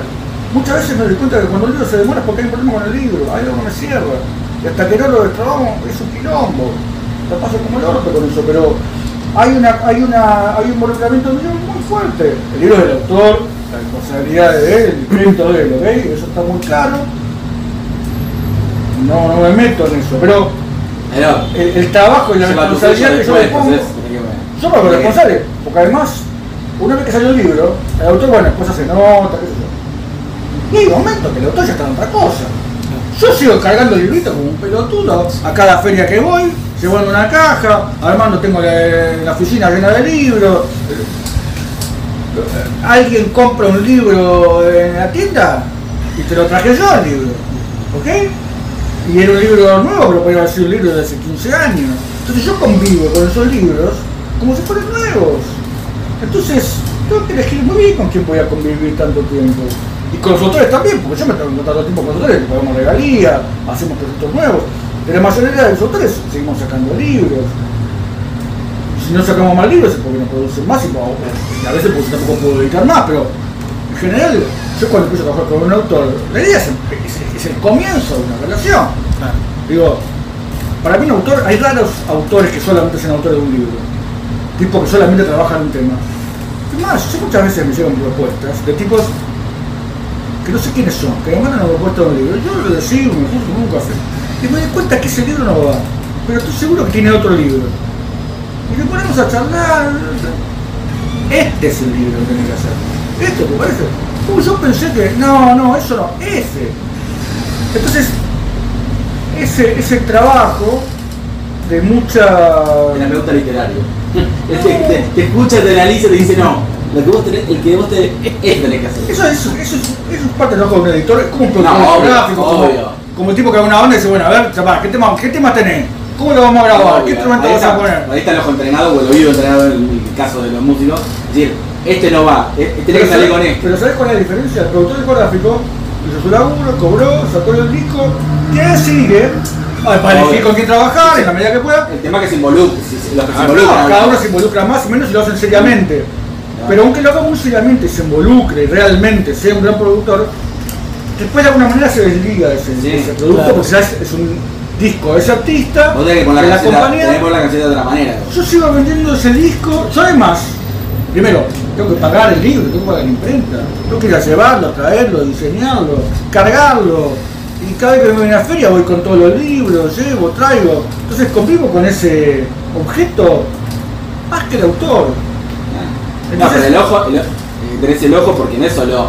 Muchas veces me doy cuenta que cuando el libro se demora es porque hay un problema con el libro, hay algo que me cierra. Y hasta que no lo destrabamos es un quilombo. La paso como el orto con eso, pero hay una, hay una, hay un involucramiento mío muy fuerte. El libro es del autor, la responsabilidad de él, el crédito de él, ¿ok? Eso está muy claro. No, no me meto en eso, pero el, el trabajo y la responsabilidad que yo le pongo. Yo me responsable, porque además, una vez que salió el libro, el autor, bueno, después hace nota, qué sé yo. Y hay momentos que el autor ya está en otra cosa. Yo sigo cargando el librito como un pelotudo a cada feria que voy, llevando una caja, armando tengo la, oficina llena de libros. Alguien compra un libro en la tienda y te lo traje yo el libro, ¿ok? Y era un libro nuevo, pero podría haber sido un libro de hace 15 años. Entonces yo convivo con esos libros como si fueran nuevos. Entonces, tengo que elegir muy bien con quién voy a convivir tanto tiempo. Y con los autores también, porque yo me tengo que el tiempo con los autores, pagamos regalías, hacemos proyectos nuevos. Pero la mayoría de los autores seguimos sacando libros. Y si no sacamos más libros es porque no producen más y, y a veces porque tampoco puedo dedicar más, pero en general, yo cuando empiezo a trabajar con un autor, la idea es, es- es el comienzo de una relación. Digo, para mí un autor, hay raros autores que solamente son autores de un libro, tipo que solamente trabajan un tema. Es más, yo muchas veces me llegan propuestas de tipos que no sé quiénes son, que me mandan una propuesta de un libro. Yo lo decido, me junto con un café. Y me doy cuenta que ese libro no va, pero estoy seguro que tiene otro libro. Y nos ponemos a charlar. Este es el libro que tenés que hacer. Esto, ¿te parece? Uh, yo pensé que. No, no, eso no, ese. Entonces, ese, ese trabajo de mucha. terapeuta literario. Él (laughs) te, te, te escucha, te analiza y te dice, no, lo que vos tenés, el que vos tenés, es tenés que hacer. Eso es, eso, es, eso es parte del trabajo de un editor, es como un No, obvio, gráfico, obvio. como el tipo que haga una banda y dice, bueno, a ver, chapá, ¿qué tema, qué tema tenés? ¿Cómo lo vamos a grabar? ¿Qué instrumento vas a poner? Ahí está el ojo entrenado o el oído entrenado en el caso de los músicos. Es decir, este no va, eh, tenés que salir ¿sabes- con esto. pero ¿sabes cuál es la diferencia? El productor discográfico hizo su laburo, cobró, sacó el disco, que sigue para Obvio. elegir con quién trabajar en la medida que pueda. El tema que se involucra, los que se Ah, involucran. cada ¿no? uno se involucra más y menos y lo hacen seriamente. Pero aunque lo haga muy seriamente y se involucre y realmente sea un gran productor, después de alguna manera se desliga de ese, de Sí, ese producto claro. porque ya es, es un disco de ese artista, que de la, compañía. la de otra manera. Yo sigo vendiendo ese disco, yo además, primero, tengo que pagar el libro, tengo que pagar la imprenta, tengo que ir a llevarlo, a traerlo, diseñarlo, cargarlo. Y cada vez que me voy a una feria voy con todos los libros, llevo, traigo. Entonces convivo con ese objeto más que el autor. No, pero el ojo, el, eh, tenés el ojo porque no es solo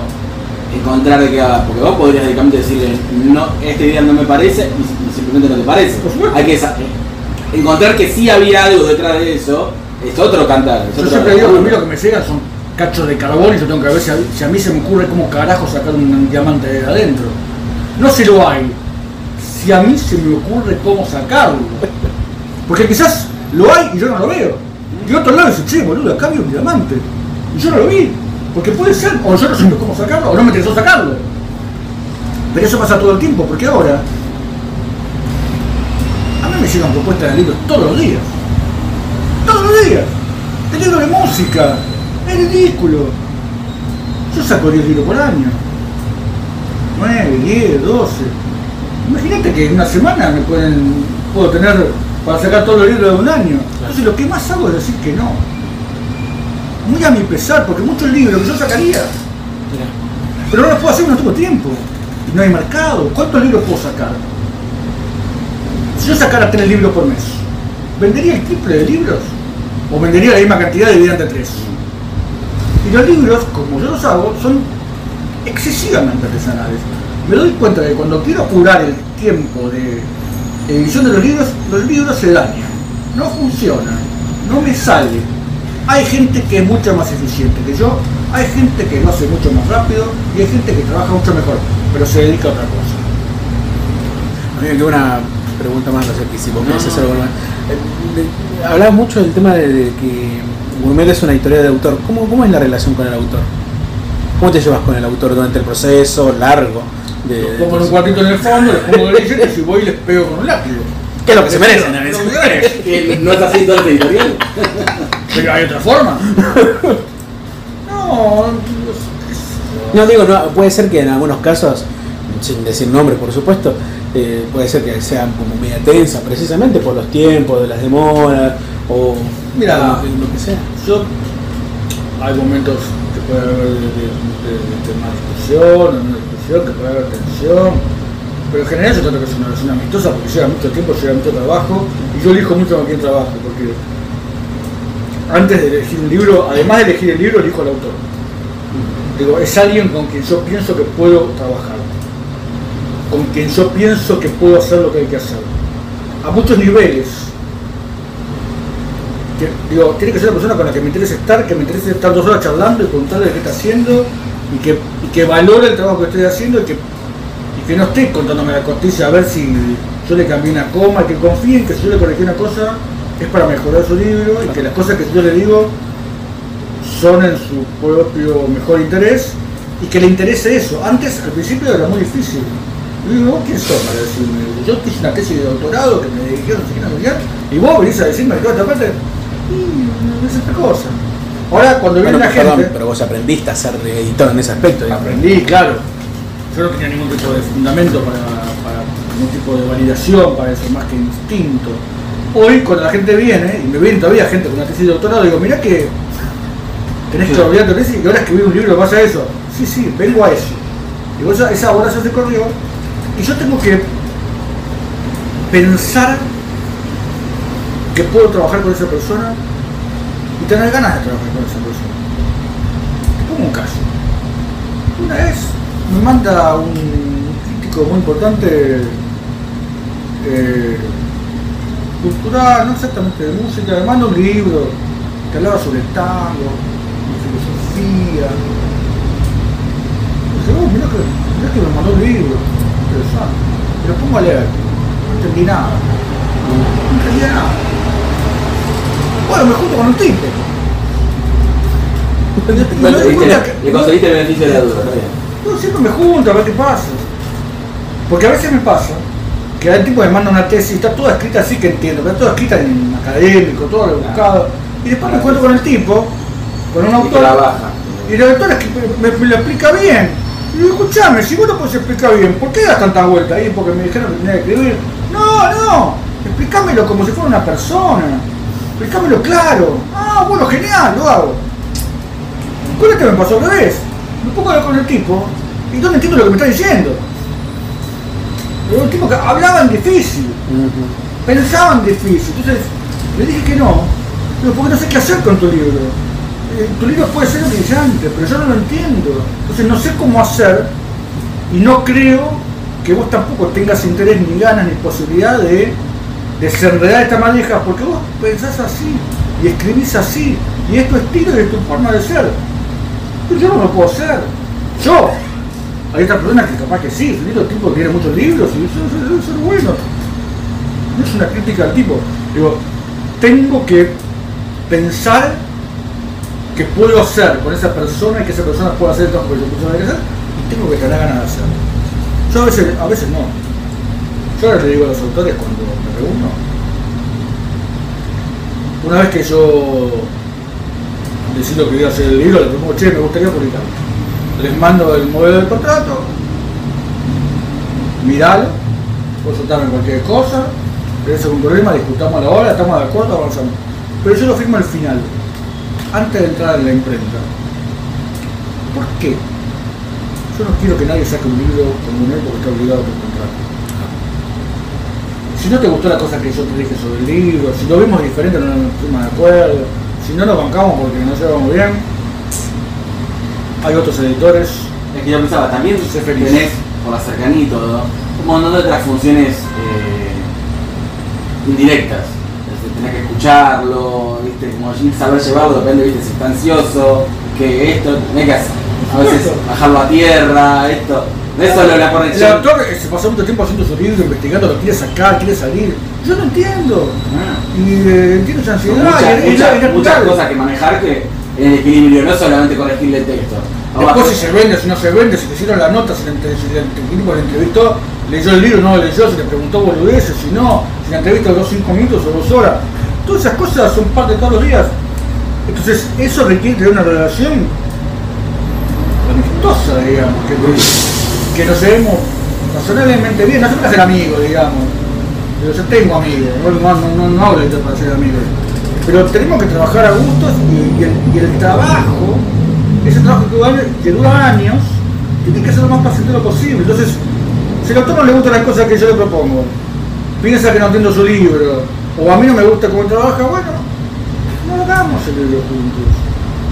encontrar de qué va, porque vos podrías directamente decirle, no, esta idea no me parece y, simplemente no te parece. Hay que encontrar que sí había algo detrás de eso, es otro cantar. es Yo otro siempre digo que lo que me llegan son cachos de carbón y yo tengo que ver si a, si a mí se me ocurre cómo carajo sacar un diamante de adentro. No si lo hay, si a mí se me ocurre cómo sacarlo. Porque quizás lo hay y yo no lo veo. Y otro lado dice, che, boludo, acá había un diamante. Y yo no lo vi. Porque puede ser, o yo no sé cómo sacarlo, o no me interesó sacarlo. Pero eso pasa todo el tiempo, porque ahora a mí me llegan propuestas de libros todos los días. Todos los días. De libros de música. Es ridículo. Yo saco 10 libros por año. 9, 10, 12. Imagínate que en una semana me pueden, puedo tener para sacar todos los libros de un año. Entonces lo que más hago es decir que no. Muy a mi pesar, porque muchos libros que yo sacaría. Pero no los puedo hacer, no tengo tiempo. Y no hay mercado. ¿Cuántos libros puedo sacar? Si yo sacara tres libros por mes, ¿vendería el triple de libros? ¿O vendería la misma cantidad dividida entre tres? Y los libros, como yo los hago, son excesivamente artesanales. me doy cuenta de que cuando quiero apurar el tiempo de edición de los libros, los libros se dañan, no funcionan, no me sale. Hay gente que es mucho más eficiente que yo, hay gente que lo hace mucho más rápido y hay gente que trabaja mucho mejor, pero se dedica a otra cosa. A mí me queda una pregunta más, no sé si vos querés hacer algo más. Eh, Hablabas mucho del tema de, de que Gourmet es una historia de autor. ¿Cómo, ¿Cómo es la relación con el autor? ¿Cómo te llevas con el autor durante el proceso largo? De, Los pongo en un cuartito en el fondo, les pongo grilletes y voy y les pego con un látigo. ¿Qué es lo que se merecen? Lo que merecen. Que no es así todo el editorial. (laughs) Pero hay otra forma. (laughs) No, No digo, no, puede ser que en algunos casos, sin decir nombres por supuesto, eh, puede ser que sean como media tensa, precisamente por los tiempos, de las demoras, o Mira. o lo, que- lo que sea. yo hay momentos que puede haber de, de, de, de más discusión, o no discusión, que puede haber tensión. Pero en general yo trato que es una relación amistosa porque lleva mucho tiempo, lleva mucho trabajo y yo elijo mucho con quién trabajo porque antes de elegir un libro, además de elegir el libro, elijo al autor. Digo, es alguien con quien yo pienso que puedo trabajar, con quien yo pienso que puedo hacer lo que hay que hacer. A muchos niveles. Digo, tiene que ser una persona con la que me interese estar, que me interese estar dos horas charlando y contarle qué está haciendo y que, valore el trabajo que estoy haciendo y que, no esté contándome la costilla a ver si yo le cambié una coma, que confíe en que si yo le corregí una cosa es para mejorar su libro y que las cosas que yo le digo son en su propio mejor interés y que le interese eso. Antes, al principio era muy difícil. Yo digo, ¿vos quién sos para decirme? Yo hice una tesis de doctorado que me dijeron, no sé qué, y vos venís a decirme que toda esta parte, y es otra cosa. Ahora, cuando viene Bueno, la perdón, gente, pero vos aprendiste a ser editor en ese aspecto. digamos. aprendí, claro. Yo no tenía ningún tipo de fundamento para, para ningún tipo de validación para eso, más que instinto. Hoy, cuando la gente viene, y me viene todavía gente con una tesis de doctorado, digo, mirá que tenés que olvidar tu tesis y ahora escribí un libro que pasa a eso. Sí, sí, vengo a eso. Digo, esa, esa hora se corrió y yo tengo que pensar que puedo trabajar con esa persona y tener ganas de trabajar con esa persona. Te pongo un caso. Una vez me manda un crítico muy importante eh, cultural, no exactamente de música, me manda un libro que hablaba sobre el tango, de filosofía. Y dije, oh, mirá que, mirá que me mandó un libro, interesante. Y lo pongo a leer, no entendí nada. No entendía nada. Bueno, me junto con un tipo. (laughs) Y me Bueno, que- le conseguiste el beneficio de la duda. está bien. yo siempre me junto a ver qué pasa. Porque a veces me pasa que el tipo me manda una tesis, está toda escrita así que entiendo, pero toda escrita en académico, todo lo buscado. Y después me encuentro con el tipo, con un autor, y el autor es que me, me lo explica bien. Y digo, escuchame, si vos lo podés explicar bien, ¿por qué das tanta vuelta ahí? Porque me dijeron que tenía que escribir. No, no, explícamelo como si fuera una persona. Explícamelo claro. Ah, bueno, genial, lo hago. Con este me pasó al revés. Me pongo a hablar con el tipo y no entiendo lo que me está diciendo. Era un tipo que hablaban difícil, pensaban difícil. Entonces le dije que no, pero porque no sé qué hacer con tu libro. Eh, tu libro puede ser brillante, pero yo no lo entiendo. Entonces no sé cómo hacer y no creo que vos tampoco tengas interés ni ganas ni posibilidad de desenredar esta manija porque vos pensás así y escribís así y es tu estilo y es tu forma de ser. Pero yo no lo puedo hacer. Yo. Hay otras personas que capaz que sí, el libro tipo que tiene muchos libros y eso, ser bueno. No es una crítica al tipo. Digo, tengo que pensar que puedo hacer con esa persona y que esa persona pueda hacer el que yo hacer y tengo que tener ganas de hacerlo. Yo a veces, a veces no. Yo ahora le digo a los autores cuando me reúno. Una vez que yo decido que voy a hacer el libro, le pregunto, che, me gustaría publicarlo. Les mando el modelo del contrato, miralo, consultarme cualquier cosa, tenés algún problema, discutamos la hora, estamos de acuerdo, avanzamos. Pero yo lo firmo al final, antes de entrar en la imprenta. ¿Por qué? Yo no quiero que nadie saque un libro como él porque está obligado por contrato. Si no te gustó la cosa que yo te dije sobre el libro, si lo vimos diferente no nos fuimos de acuerdo, si no nos bancamos porque no llevamos bien, hay otros editores. Es que yo pensaba, también feliz. tenés por la cercanía y todo, un montón de otras funciones eh, indirectas. Este, Tenés que escucharlo, ¿viste? como saber llevarlo, depende, ¿viste? si está ansioso, que esto, tenés que hacer, a veces bajarlo a tierra, esto. Eso es lo de la El conexión. autor eh, se pasó mucho tiempo haciendo su libro, investigando, lo quiere sacar, quiere salir. Yo no entiendo. Ah. Y eh, entiendo esa ansiedad. muchas, y muchas cosas que manejar que el equilibrio, no solamente corregirle el texto. Después si se vende, si no se vende, si te hicieron la nota, si, el tipo le entrevistó, leyó el libro, no lo leyó, si le preguntó boludeces, si no, si la entrevista duró 5 minutos o 2 horas. Todas esas cosas son parte de todos los días. Entonces, eso requiere tener una relación amistosa, digamos, que, que nos llevemos razonablemente bien, no se puede ser amigos, digamos. Yo ya tengo amigos, no, no, no, no, hablo de para ser amigos. Pero tenemos que trabajar a gustos y, el, trabajo, ese trabajo que dura, que dura años, tiene que ser lo más placentero posible. Entonces, si al autor no le gustan las cosas que yo le propongo, piensa que no entiendo su libro, o a mí no me gusta cómo trabaja, bueno, no hagamos el libro juntos.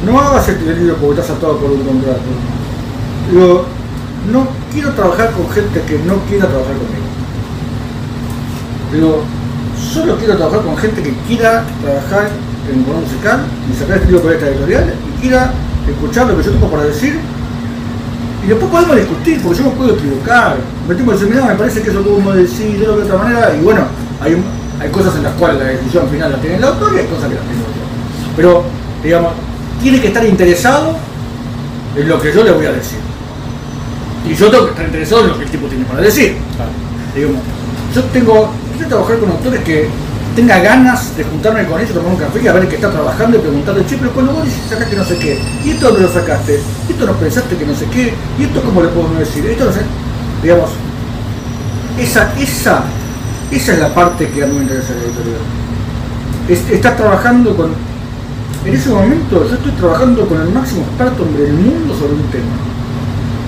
No hagas el libro porque estás atado por un contrato. Digo, no quiero trabajar con gente que no quiera trabajar conmigo. Digo, solo quiero trabajar con gente que quiera trabajar en un musical y sacar este libro por esta editorial y quiera escuchar lo que yo tengo para decir y después podemos discutir, porque yo me puedo equivocar. Me tengo que decir, mira, me parece que eso tuvo que decir, de otra manera, y bueno, hay, hay cosas en las cuales la decisión final la tiene el autor y hay cosas que las tengo yo. Pero, digamos, tiene que estar interesado en lo que yo le voy a decir. Y yo tengo que estar interesado en lo que el tipo tiene para decir. Digamos, yo tengo, trabajar con autores que tenga ganas de juntarme con ellos, tomar un café y a ver qué está trabajando y preguntarle, che, pero cuando vos dices sacaste no sé qué, y esto dónde lo sacaste, y esto no pensaste que no sé qué, y esto cómo le podemos decir, esto no sé, digamos, esa, esa, esa es la parte que a mí me interesa de la editorial. Es- estar trabajando con, en ese momento yo estoy trabajando con el máximo experto del mundo sobre un tema.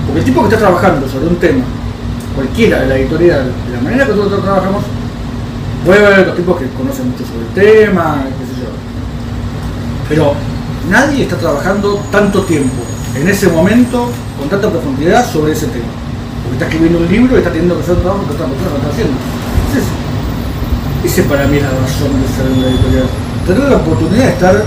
Porque el tipo que está trabajando sobre un tema, cualquiera de la editorial, de la manera que nosotros trabajamos, haber otros tipos que conocen mucho sobre el tema, qué sé yo. Pero nadie está trabajando tanto tiempo en ese momento con tanta profundidad sobre ese tema. Porque está escribiendo un libro y está teniendo que hacer un trabajo que otra persona no está haciendo. Entonces, ese para mí es la razón de ser una editorial. Tener la oportunidad de estar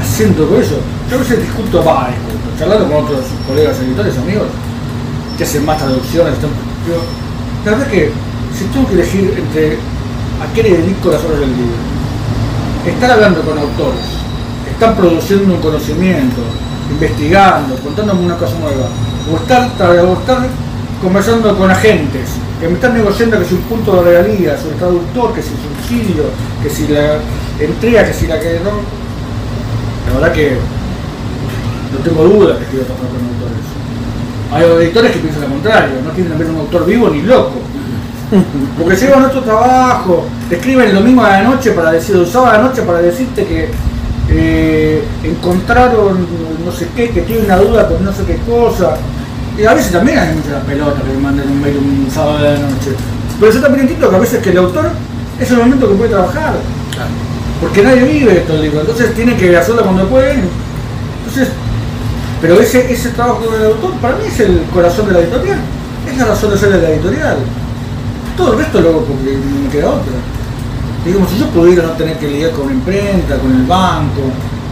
haciendo con eso. Yo a veces discuto, va, discuto, charlando con otros colegas editores, amigos, que hacen más traducciones. Digo, la verdad que si tengo que elegir entre a qué le dedico las horas del libro, estar hablando con autores, están produciendo un conocimiento, investigando, contándome una cosa nueva, o estar, o estar conversando con agentes que me están negociando que si un punto de regalías, o el traductor, que si subsidio, que si la entrega, que si la que no. La verdad que no tengo duda que quiero trabajar con autores. Hay editores que piensan lo contrario, no quieren ver un autor vivo ni loco. (laughs) Porque llevan otro trabajo, te escriben el domingo a la noche para decir, el sábado a la noche para decirte que eh, encontraron no sé qué, que tiene una duda con no sé qué cosa. Y a veces también hay muchas pelotas que me mandan un mail un sábado a la noche. Pero yo también entiendo que a veces que el autor es el momento que puede trabajar. Porque nadie vive estos libros, entonces tiene que hacerlo cuando pueden. Entonces, pero ese, ese trabajo del autor para mí es el corazón de la editorial. Es la razón de ser de la editorial. Todo el resto lo hago porque me queda otra. Digamos, si yo pudiera no tener que lidiar con imprenta, con el banco,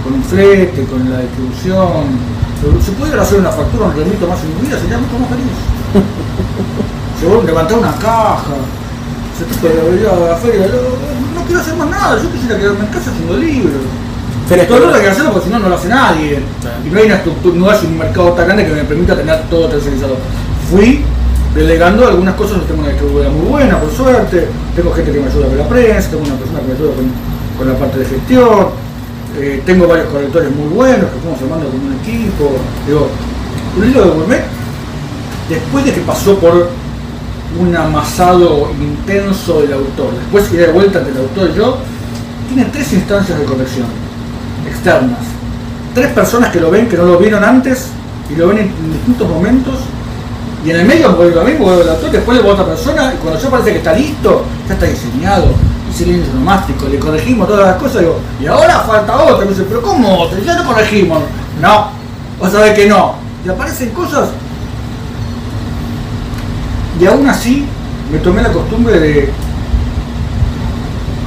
con el flete, con la distribución, pero si pudiera hacer una factura, un remito más en mi vida, sería mucho más feliz. (laughs) Vos levantar una caja, se te a la feria, no, no quiero hacer más nada, yo quisiera quedarme en casa haciendo libros. Feria Todo Escolar. hay que hacerlo porque si no, no lo hace nadie. Y no hay una estructura, no es un mercado tan grande que me permita tener todo tercerizado. Fui delegando algunas cosas, tengo una distribuidora muy buena, por suerte, tengo gente que me ayuda con la prensa, tengo una persona que me ayuda con, la parte de gestión, eh, tengo varios correctores muy buenos que fuimos formando como un equipo. Digo, un libro de gourmet, después de que pasó por un amasado intenso del autor, después ir de vuelta entre el autor y yo, tiene tres instancias de corrección externas. Tres personas que lo ven, que no lo vieron antes y lo ven en, en distintos momentos. Y en el medio a mí, vuelve el autor, después le va a otra persona y cuando ya parece que está listo, ya está diseñado, el nomástico, le corregimos todas las cosas, digo, y ahora falta otro, me dice, pero ¿cómo otro? Ya lo corregimos. No, o sabés que no. Y aparecen cosas Y aún así me tomé la costumbre de,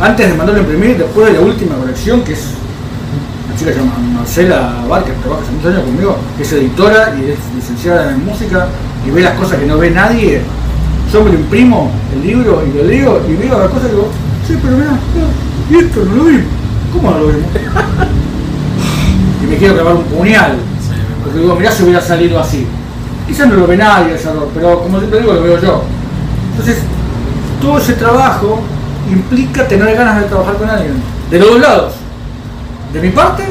antes de mandarlo a imprimir, después de la última colección, que es una chica que se llama Marcela Barker, que trabaja hace muchos años conmigo, que es editora y es licenciada en música y ve las cosas que no ve nadie. Yo me lo imprimo, el libro, y lo leo y veo las cosas y digo, sí, pero mirá, y esto no lo vi. ¿Cómo no lo vimos? (laughs) y me quiero clavar un puñal. Porque digo, mirá si hubiera salido así. Quizás no lo ve nadie ese error, pero como siempre digo, lo veo yo. Entonces, todo ese trabajo implica tener ganas de trabajar con alguien. De los dos lados. De mi parte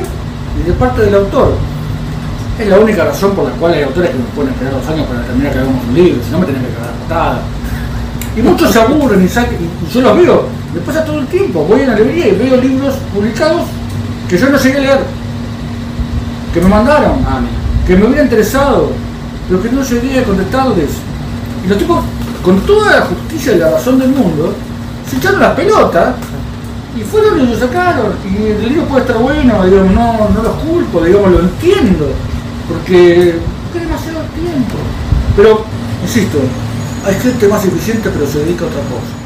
y de parte del autor. Es la única razón por la cual hay autores que nos pueden esperar dos años para terminar que hagamos un libro, si no me tienen que cagar patada. Y muchos se aburren y, sacan- y yo los veo, me pasa todo el tiempo, voy a la librería y veo libros publicados que yo no llegué a leer, que me mandaron, Ah, que me hubiera interesado, pero que no llegué a contestarles. Y los tipos, con toda la justicia y la razón del mundo, se echaron la pelota y fueron y lo sacaron. Y el libro puede estar bueno, digamos, no, no los culpo, digamos, lo entiendo, porque es demasiado tiempo. Pero, insisto, hay gente más eficiente pero se dedica a otra cosa.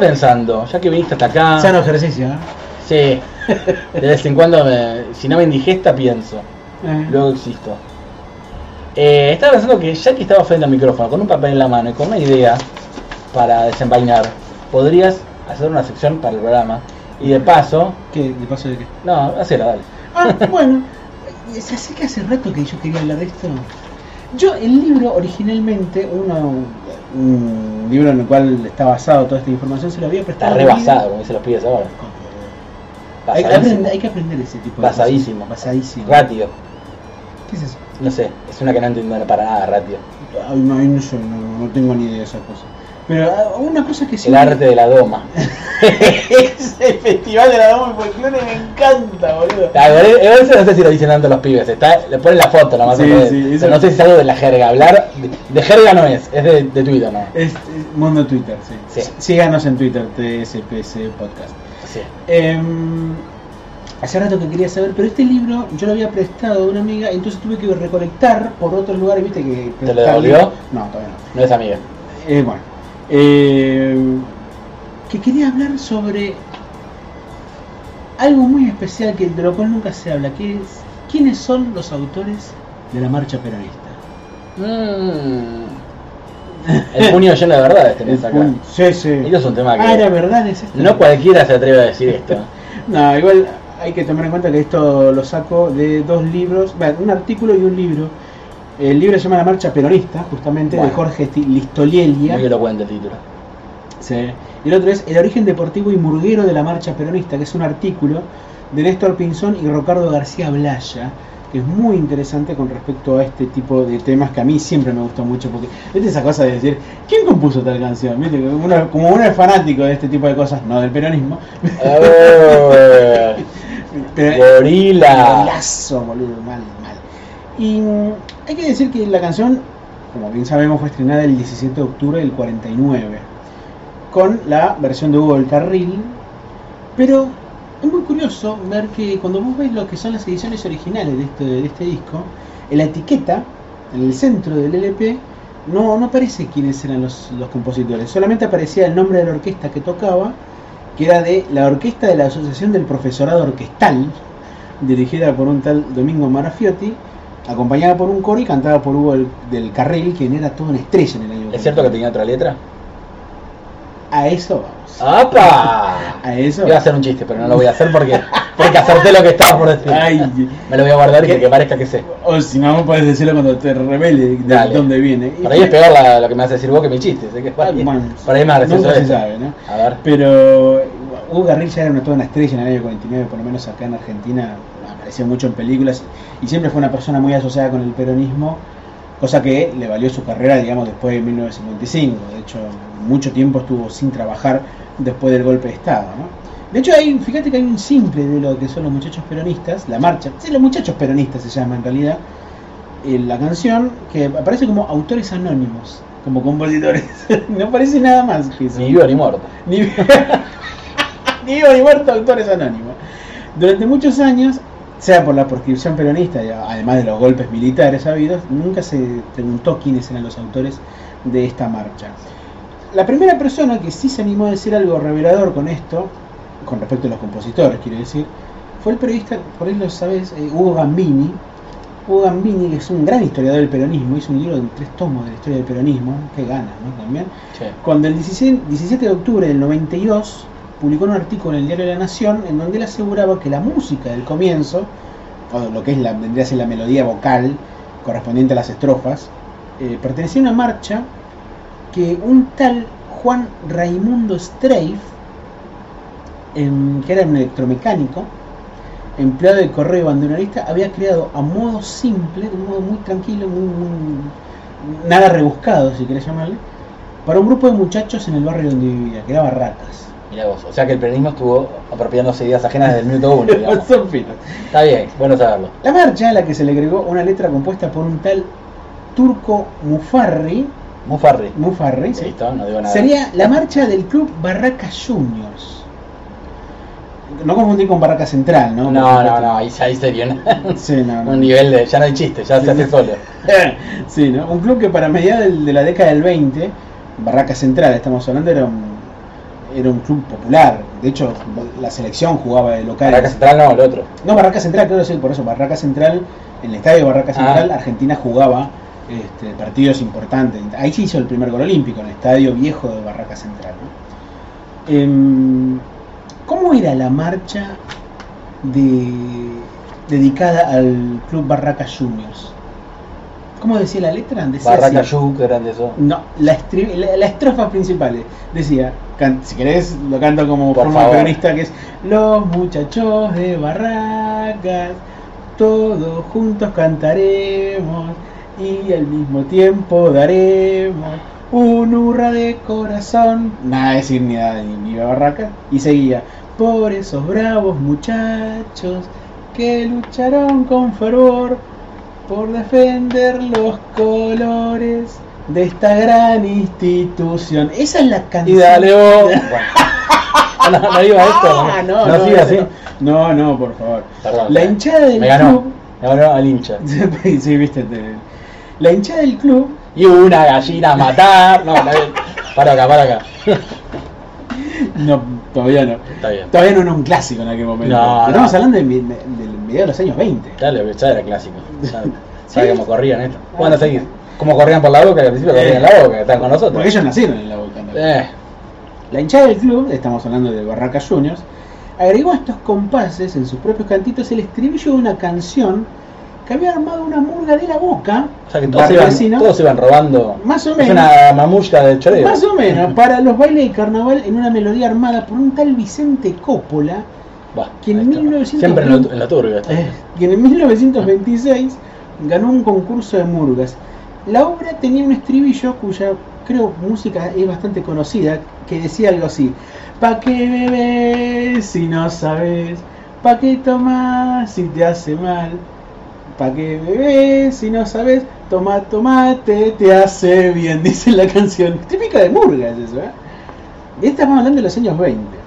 Pensando, ya que viniste hasta acá. sano ejercicio, ¿no? Sí, de vez en cuando, me- si no me indigesta, pienso. Eh. Luego existo. Eh, estaba pensando que ya que estaba frente al micrófono, con un papel en la mano y con una idea para desenvainar, podrías hacer una sección para el programa. Y de paso, ¿Qué? ¿De paso de qué? no, hacela, dale. Ah, (laughs) bueno, se hace que hace rato que yo quería hablar de esto. Yo, el libro originalmente, uno, un libro en el cual está basado toda esta información, se lo había Está prestado. a rebasado, como dicen los pibes ahora. Hay, hay que aprender, hay que aprender ese tipo de Basadísimo. cosas. Basadísimo. Ratio. ¿Qué es eso? No sé, es una que no entiendo para nada, ratio. Ay, no, no no, no tengo ni idea de esas cosas. Pero ah, una cosa que sí. El arte de la doma. (laughs) Ese festival de la doma y folclore me encanta, boludo. Eso no sé si lo dicen tanto los pibes, está, le ponen la foto nomás. Sí, sí, eso- no sé si es algo de la jerga. Hablar de, de jerga no es, es de, de Twitter, ¿no? Es, es mundo Twitter, sí. Sí. Síganos en Twitter, TSPC Podcast. Sí. Em, hace rato que quería saber, pero este libro yo lo había prestado a una amiga, entonces tuve que recolectar por otros lugares, viste que... ¿Te lo devolvió? No, todavía no. No es amiga. Eh, bueno, eh, que quería hablar sobre algo muy especial que de lo cual nunca se habla, que es quiénes son los autores de la marcha peronista. Mm. El puño lleno de verdades tenés acá. Sí, sí. Esto es un tema que- Ah, era verdad, es esto. No cualquiera se atreve a decir esto. (laughs) No, igual hay que tomar en cuenta que esto lo saco de dos libros, bueno, un artículo y un libro. El libro se llama La Marcha Peronista, justamente, de. Jorge Listolielia. Muy elocuente el título. Sí. Y el otro es El origen deportivo y murguero de la marcha peronista, que es un artículo de Néstor Pinzón y Ricardo García Blaya, que es muy interesante con respecto a este tipo de temas que a mí siempre me gustó mucho, porque viste esa cosa de decir, ¿quién compuso tal canción? ¿Viste? Como uno, como uno es fanático de este tipo de cosas, no del peronismo, (laughs) Eh, pero- Gorila. Golazo, boludo, mal, mal. Y mm, hay que decir que la canción, como bien sabemos, fue estrenada el 17 de octubre del 49, con la versión de Hugo del Carril, pero es muy curioso ver que cuando vos ves lo que son las ediciones originales de este, este disco, en la etiqueta, en el centro del LP, no, no aparece quiénes eran los, los compositores, solamente aparecía el nombre de la orquesta que tocaba, que era de la orquesta de la Asociación del Profesorado Orquestal, dirigida por un tal Domingo Marafiotti, acompañada por un coro y cantada por Hugo del, del Carril, quien era toda una estrella en el año. ¿Es cierto que tenía otra letra? A eso vamos. ¡Apa! (laughs) A eso. Iba a hacer un chiste, pero no lo voy a hacer porque, (laughs) porque acerté lo que estaba por decir. Ay, Me lo voy a guardar y ¿Qué? que, que parezca que sé. o si no, puedes decirlo cuando te revele de Dale. dónde viene. Por ahí es peor la- lo que me hace decir vos que mi chiste. Que ahí. Bueno, por ahí es más gracioso se sabe, ¿no? A ver. Pero Hugo Garril ya era una, toda una estrella en el año 49, por lo menos acá en Argentina aparecía mucho en películas y siempre fue una persona muy asociada con el peronismo, cosa que le valió su carrera, digamos, después de 1955. De hecho, mucho tiempo estuvo sin trabajar después del golpe de Estado, ¿no? De hecho, hay, fíjate que hay un simple de lo que son los muchachos peronistas, la marcha, sí, los muchachos peronistas se llama en realidad, en la canción que aparece como autores anónimos, como compositores. (laughs) no aparece nada más que eso. Ni vivo ni muerto. Ni, (laughs) ni vivo ni muerto, autores anónimos. Durante muchos años, sea por la proscripción peronista, además de los golpes militares habidos, nunca se preguntó quiénes eran los autores de esta marcha. La primera persona que sí se animó a decir algo revelador con esto, con respecto a los compositores, quiero decir, fue el periodista, por ahí lo sabes, eh, Hugo Gambini. Hugo Gambini, que es un gran historiador del peronismo, hizo un libro de tres tomos de la historia del peronismo, que gana, ¿no? También. Sí. Cuando el 17, 17 de octubre del 92 publicó un artículo en el diario La Nación en donde él aseguraba que la música del comienzo, o lo que es la, vendría a ser la melodía vocal correspondiente a las estrofas, eh, pertenecía a una marcha que un tal Juan Raimundo Streif, em, que era un electromecánico, empleado de correo bandonarista, había creado a modo simple, de un modo muy tranquilo, muy, muy- nada rebuscado, si querés llamarle, para un grupo de muchachos en el barrio donde vivía, que era Barracas. Mirá vos. O sea que el peronismo estuvo apropiándose de ideas ajenas desde el minuto uno. (laughs) digamos. Son finos. Está bien, bueno saberlo. La marcha, a la que se le agregó una letra compuesta por un tal Turco Mufarri, Mufarri. Mufarri, sí, Listo, no digo nada. sería la marcha del club Barracas Juniors. No confundir con Barraca Central, ¿no? No, no, no, ahí, ahí sería un, (laughs) Sí, no, no. un nivel de. Ya no hay chiste, ya se hace solo. (laughs) sí, ¿no? Un club que para mediados de la década del 20, Barraca Central, estamos hablando, era un, era un club popular. De hecho, la selección jugaba de local. Barraca Central no, el otro. No, Barraca Central, quiero decir, por eso, Barraca Central, en el estadio de Barraca Central, Ah. Argentina jugaba este, partidos importantes. Ahí se hizo el primer gol olímpico, en el estadio viejo de Barraca Central. ¿no? Em, ¿Cómo era la marcha de, dedicada al club Barraca Juniors? ¿Cómo decía la letra? Decía Barraca. Yuk, eran de eso. No, la, estri- la, la estrofa principal decía, si querés lo canto como Por forma peronista, que es Los muchachos de Barracas, todos juntos cantaremos y al mismo tiempo daremos un hurra de corazón. Nada de decir ni nada ni viva Barracas. Y seguía, por esos bravos muchachos que lucharon con fervor por defender los colores de esta gran institución. Esa es la canción. Y dale vos. (laughs) Bueno. No, no iba esto. Ah, no, no, no, sigue no, no, no, por favor. Perdón. La hinchada del Me ganó. club. Me ganó al hincha. (laughs) sí, viste. te- La hinchada del club Y una gallina a matar. No, está bien. Para acá, para acá. No, todavía no. Está bien. Todavía no era un clásico en aquel momento. No, Estamos no. hablando de, de, del de los años 20. Dale, pero ya era clásico. (laughs) ¿Sabes cómo corrían esto? Bueno, seguir. ¿Cómo corrían por la boca? Que al principio corrían en la boca, que están con nosotros. Porque ellos nacieron en la boca. ¿no? Eh, La hinchada del club, estamos hablando de Barraca Juniors, agregó a estos compases en sus propios cantitos el estribillo de una canción que había armado una murga de la boca, O sea que todos, iban, todos iban robando. más o Es menos, una mamushka de choreo. más o menos, (laughs) para los bailes de carnaval en una melodía armada por un tal Vicente Coppola, Bah, que en ahí está. 1920 Siempre en turbio. está. eh, que en 1926 ganó un concurso de murgas. La obra tenía un estribillo cuya creo música es bastante conocida, que decía algo así: ¿Pa qué bebes si no sabes? ¿Pa qué tomas si te hace mal? ¿Pa qué bebes si no sabes? Toma tomate, te hace bien, (laughs) dice la canción. Típica de murgas eso, ¿eh? Estamos hablando de los años 20.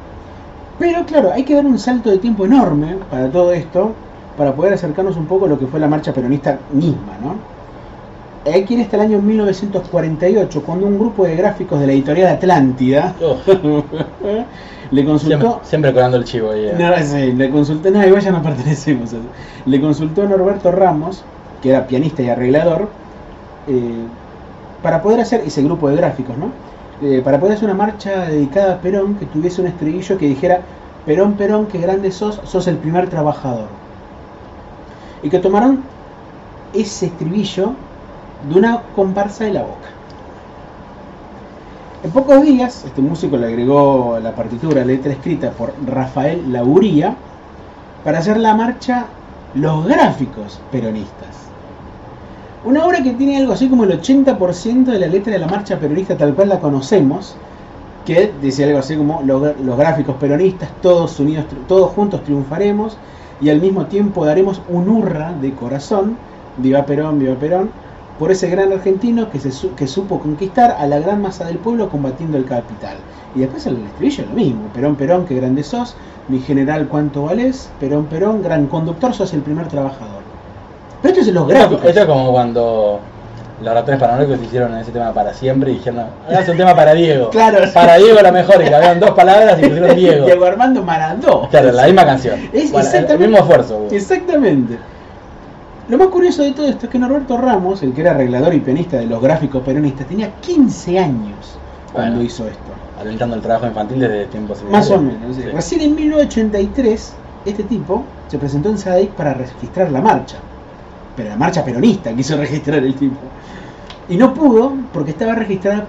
Pero claro, hay que dar un salto de tiempo enorme para todo esto, para poder acercarnos un poco a lo que fue la marcha peronista misma, ¿no? Hay que ir hasta el año 1948, cuando un grupo de gráficos de la editorial Atlántida Oh, (laughs) le consultó... siempre, siempre colando el chivo ahí. eh. No, sí, le consultó, no, igual ya no pertenecemos a eso. Le consultó a Norberto Ramos, que era pianista y arreglador, eh, para poder hacer ese grupo de gráficos, ¿no? Eh, para poder hacer una marcha dedicada a Perón que tuviese un estribillo que dijera Perón, Perón, qué grande sos, sos el primer trabajador. Y que tomaron ese estribillo de una comparsa de la boca. En pocos días, este músico le agregó la partitura, letra escrita por Rafael Lauría, para hacer la marcha Los Gráficos Peronistas. Una obra que tiene algo así como el 80% de la letra de la marcha peronista tal cual la conocemos, que dice algo así como los, gráficos peronistas, todos unidos, todos juntos triunfaremos y al mismo tiempo daremos un hurra de corazón, viva Perón, viva Perón, por ese gran argentino que supo conquistar a la gran masa del pueblo combatiendo el capital. Y después el estribillo lo mismo, Perón, Perón, qué grande sos, mi general cuánto valés, Perón, Perón, gran conductor, sos el primer trabajador. Pero esto es los gráficos. esto es como cuando los ratones paranoicos hicieron ese tema para siempre y dijeron, hagamos un tema para Diego. Claro. Para Diego la mejor, y cambiaron dos palabras y pusieron (laughs) Diego. Diego Armando Maradó. Claro, la misma canción. Es Bueno, el- mismo esfuerzo. Exactamente. Lo más curioso de todo esto es que Norberto Ramos, el que era arreglador y pianista de los gráficos peronistas, tenía 15 años cuando Bueno. hizo esto. Alentando el trabajo infantil desde tiempos Más o menos. sí. Recién en 1983, este tipo se presentó en Sadaic para registrar la marcha. Pero la marcha peronista quiso registrar el tipo. Y no pudo porque estaba registrada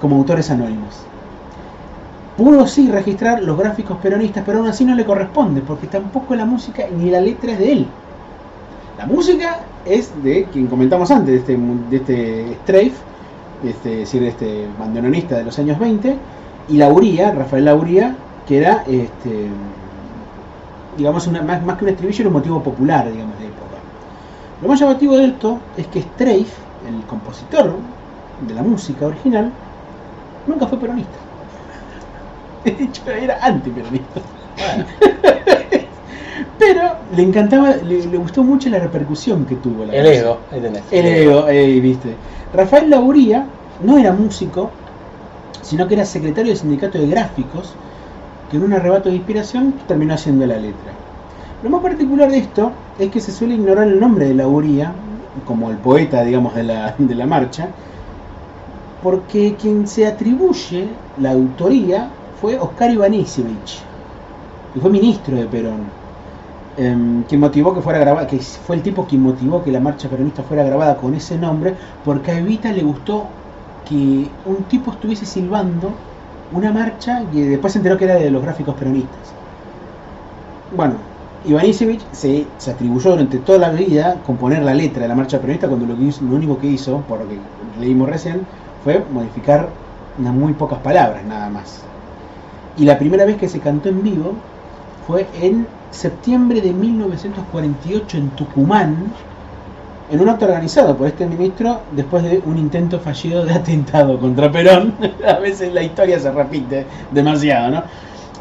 como autores anónimos. Pudo sí registrar los gráficos peronistas, pero aún así no le corresponde, porque tampoco la música ni la letra es de él. La música es de quien comentamos antes, de este, de este Strafe, este, es decir, de este bandoneonista de los años 20, y Lauría, Rafael Lauría, que era, este, digamos, más, más que un estribillo, era un motivo popular, digamos, de. Lo más llamativo de esto es que Strafe, el compositor de la música original, nunca fue peronista. (laughs) De hecho, era antiperonista. (laughs) Pero le encantaba, le, le gustó mucho la repercusión que tuvo la El música. ego, ahí tenés. El ego, eh, viste. Rafael Lauría no era músico, sino que era secretario del sindicato de gráficos, que en un arrebato de inspiración terminó haciendo la letra. Lo más particular de esto es que se suele ignorar el nombre de Lauría, como el poeta, digamos, de la, (laughs) de la marcha, porque quien se atribuye la autoría fue Oscar Ivanisevich, que fue ministro de Perón quien motivó que fuera grabada, que fue el tipo quien motivó que la marcha peronista fuera grabada con ese nombre, porque a Evita le gustó que un tipo estuviese silbando una marcha y después se enteró que era de los gráficos peronistas. Bueno, Ivanisevich se, se atribuyó durante toda la vida componer la letra de la marcha peronista cuando lo, que lo único que hizo, por lo que leímos recién, fue modificar unas muy pocas palabras nada más. Y la primera vez que se cantó en vivo fue en septiembre de 1948 en Tucumán, en un acto organizado por este ministro después de un intento fallido de atentado contra Perón. (laughs) A veces la historia se repite demasiado, ¿no?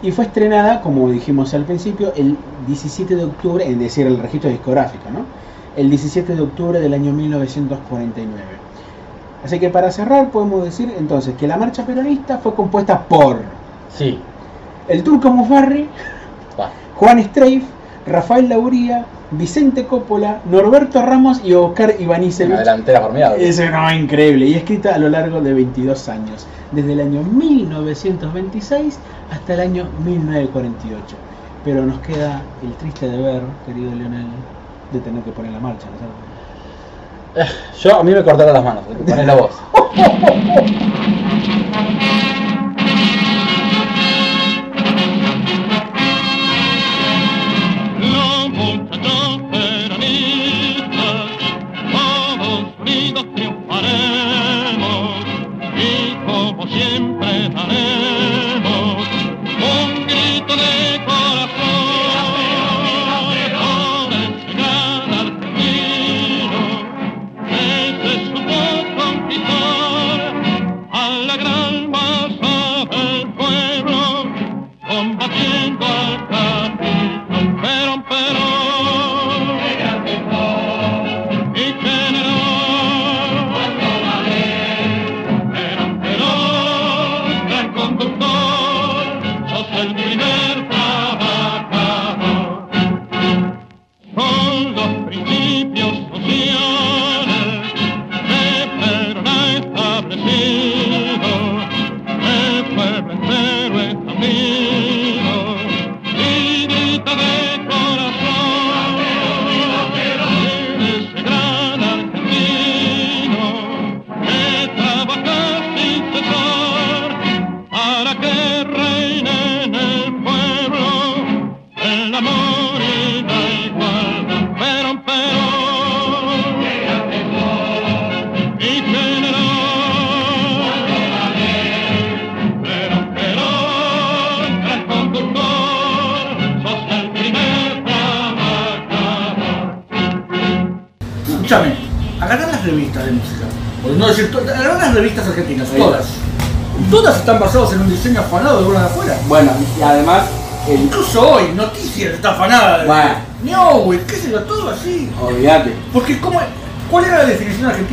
Y fue estrenada, como dijimos al principio, el 17 de octubre, es decir, el registro discográfico, ¿no? El 17 de octubre del año 1949. Así que para cerrar podemos decir entonces que la marcha peronista fue compuesta por Sí, el turco Mufarri. Juan Streif, Rafael Lauría, Vicente Coppola, Norberto Ramos y Oscar Una Ivanisevich. delantera formidable. Es no, increíble y escrita a lo largo de 22 años, desde el año 1926 hasta el año 1948. Pero nos queda el triste deber, querido Leonel, de tener que poner la marcha, ¿no sabes? Yo, a mí me cortaron las manos, ponés la voz. (laughs) siempre daremos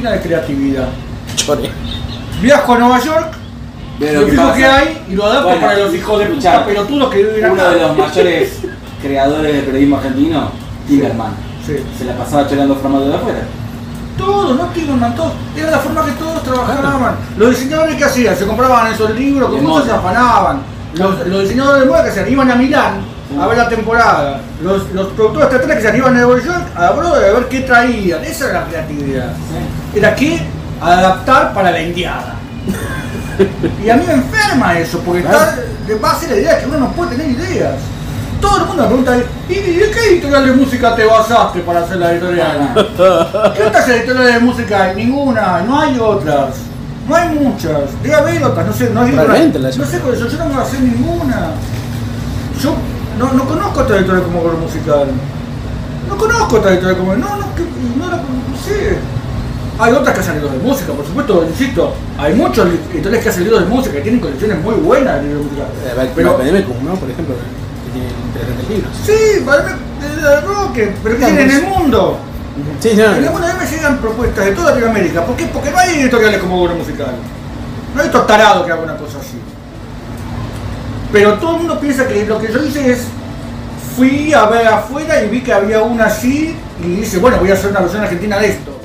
de creatividad? Chore. Viajo a Nueva York, lo que hay y lo adapto Bueno, para los hijos de puta pelotudos que viven Uno acá. de los mayores creadores del periodismo argentino, Timerman, Sí. se la pasaba choreando formato de afuera. Todos, no Tigerman, todos. Era la forma que todos trabajaban. Los diseñadores que hacían, se compraban esos libros, con se afanaban. Los, los diseñadores de moda que hacían, iban a Milán a ver la temporada. Los, los productores teatrales que se iban a Nueva York a Broadway a ver qué traían. Esa era la creatividad. Era que adaptar para la indiada. (laughs) Y a mí me enferma eso, porque está de base la idea de que uno no puede tener ideas. Todo el mundo me pregunta, ¿y de qué editorial de música te basaste para hacer la editorial? (laughs) ¿Qué otras editoriales de música hay? Ninguna, no hay otras. No hay muchas. Debe haber otras, no sé, no hay Realmente no las- sé con eso, yo no me basé en ninguna. Yo no, no conozco otra editorial como Goro Musical. No conozco otra editorial como no, no, no, la- no sé. Hay otras que hacen libros de música, por supuesto, insisto, hay muchos editores que hacen libros de música, que tienen colecciones muy buenas de libros de música. Pero, Pero, Bademecum, ¿no? Por ejemplo, que tiene interesantes libros. sí, pero que tienen en el mundo. Sí, no, En el mundo me llegan propuestas de toda Latinoamérica. ¿Por qué? Porque no hay editoriales como Goro Musical. No hay estos tarados que hagan una cosa así. Pero todo el mundo piensa que lo que yo hice es. Fui a ver afuera y vi que había una así y dice, bueno, voy a hacer una versión argentina de esto.